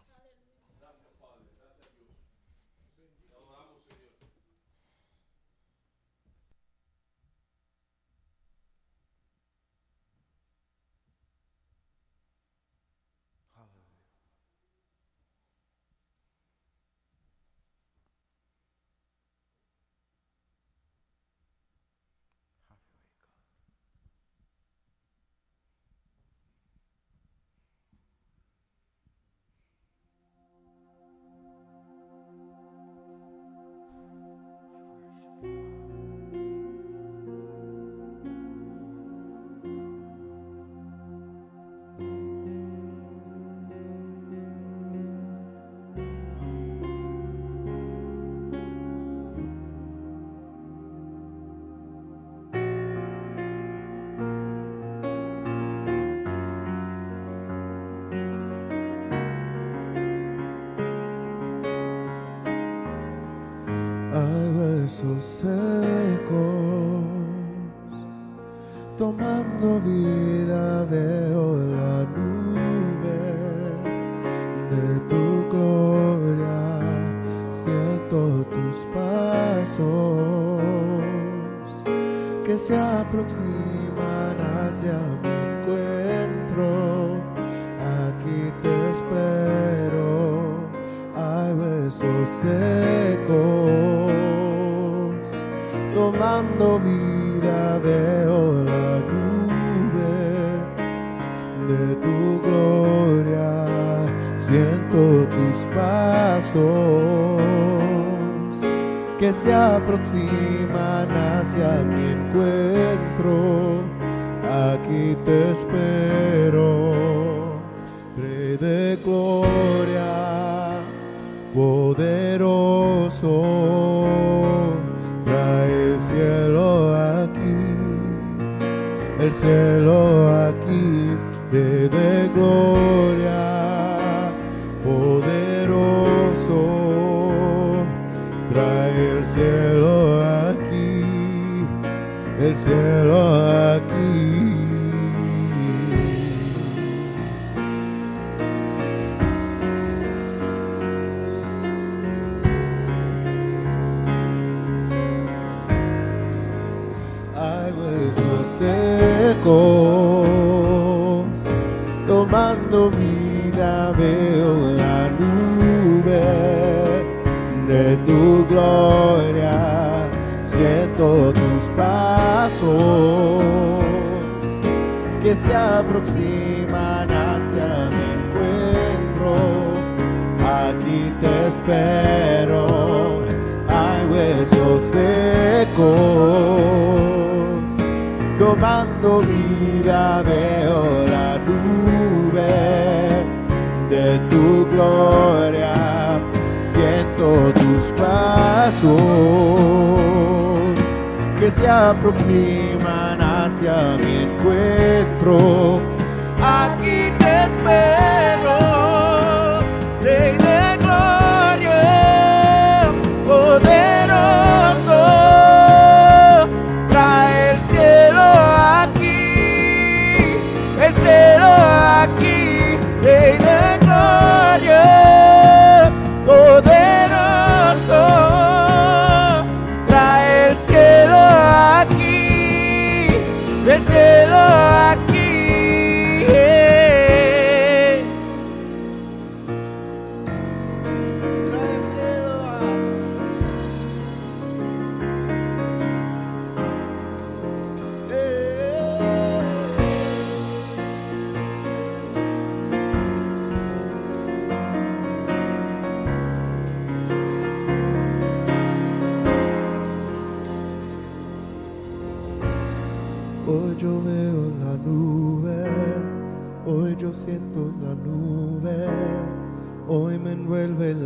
Aproximan espero, hay huesos secos, tomando vida veo la nube de tu gloria, siento tus pasos que se aproximan hacia mi encuentro. Aquí te espero, poderoso, trae el cielo aquí, el cielo aquí.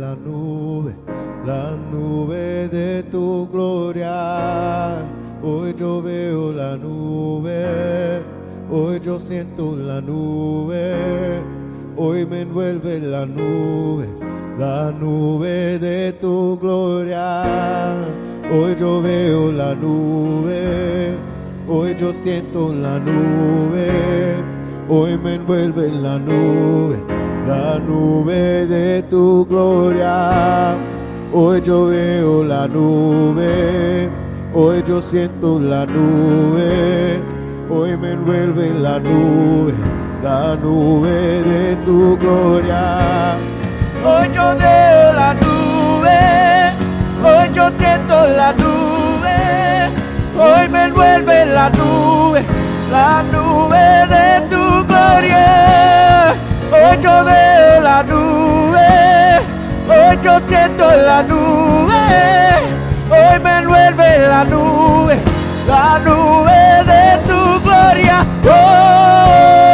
La nube, la nube de tu gloria. Hoy yo veo la nube, hoy yo siento la nube, hoy me envuelve la nube, la nube de tu gloria. Hoy yo veo la nube. Hoy yo siento la nube, hoy me envuelve la nube, la nube de tu gloria. Hoy yo veo la nube, hoy yo siento la nube, hoy me envuelve la nube, la nube de tu gloria. Hoy yo veo la nube, hoy yo siento la nube. Hoy me envuelve la nube, la nube de tu gloria. Yo veo la nube, hoy yo siento la nube. Hoy me envuelve la nube, la nube de tu gloria. Oh,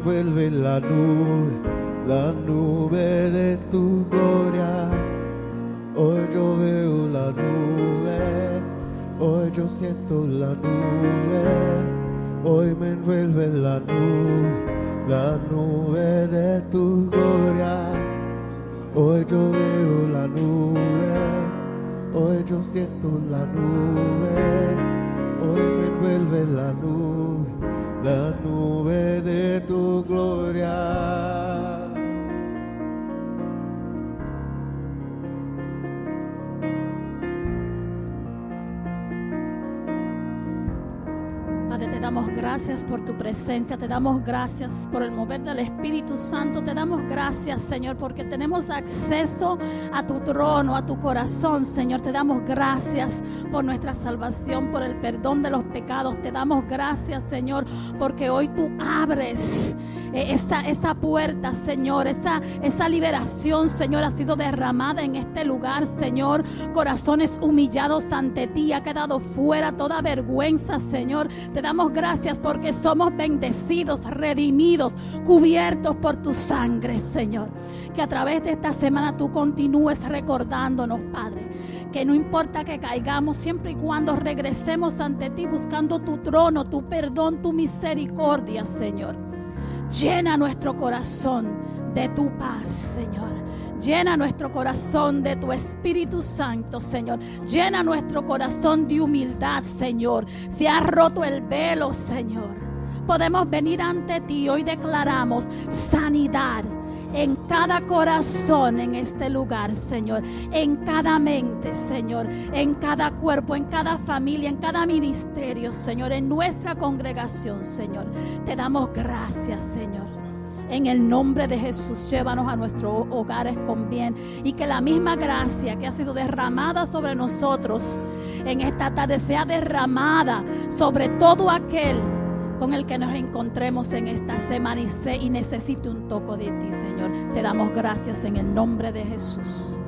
envuelve la nube, la nube de tu gloria. Hoy yo veo la nube, hoy yo siento la nube, hoy me envuelve la nube, la nube de tu gloria. Hoy yo veo la nube, hoy yo siento la nube, hoy me envuelve la nube, la nube por tu presencia, te damos gracias por el mover del Espíritu Santo, te damos gracias, Señor, porque tenemos acceso a tu trono, a tu corazón, Señor. Te damos gracias por nuestra salvación, por el perdón de los pecados. Te damos gracias, Señor, porque hoy tú abres esa, esa puerta, Señor, esa, esa liberación, Señor, ha sido derramada en este lugar, Señor. Corazones humillados ante ti, ha quedado fuera toda vergüenza, Señor. Te damos gracias porque somos bendecidos, redimidos, cubiertos por tu sangre, Señor. Que a través de esta semana tú continúes recordándonos, Padre, que no importa que caigamos, siempre y cuando regresemos ante ti buscando tu trono, tu perdón, tu misericordia, Señor. Llena nuestro corazón de tu paz, Señor. Llena nuestro corazón de tu Espíritu Santo, Señor. Llena nuestro corazón de humildad, Señor. Se ha roto el velo, Señor. Podemos venir ante ti. Hoy declaramos sanidad en cada corazón en este lugar, Señor, en cada mente, Señor, en cada cuerpo, en cada familia, en cada ministerio, Señor, en nuestra congregación, Señor. Te damos gracias, Señor. En el nombre de Jesús, llévanos a nuestros hogares con bien y que la misma gracia que ha sido derramada sobre nosotros en esta tarde sea derramada sobre todo aquel con el que nos encontremos en esta semana y, se, y necesite un toco de ti, Señor. Te damos gracias en el nombre de Jesús.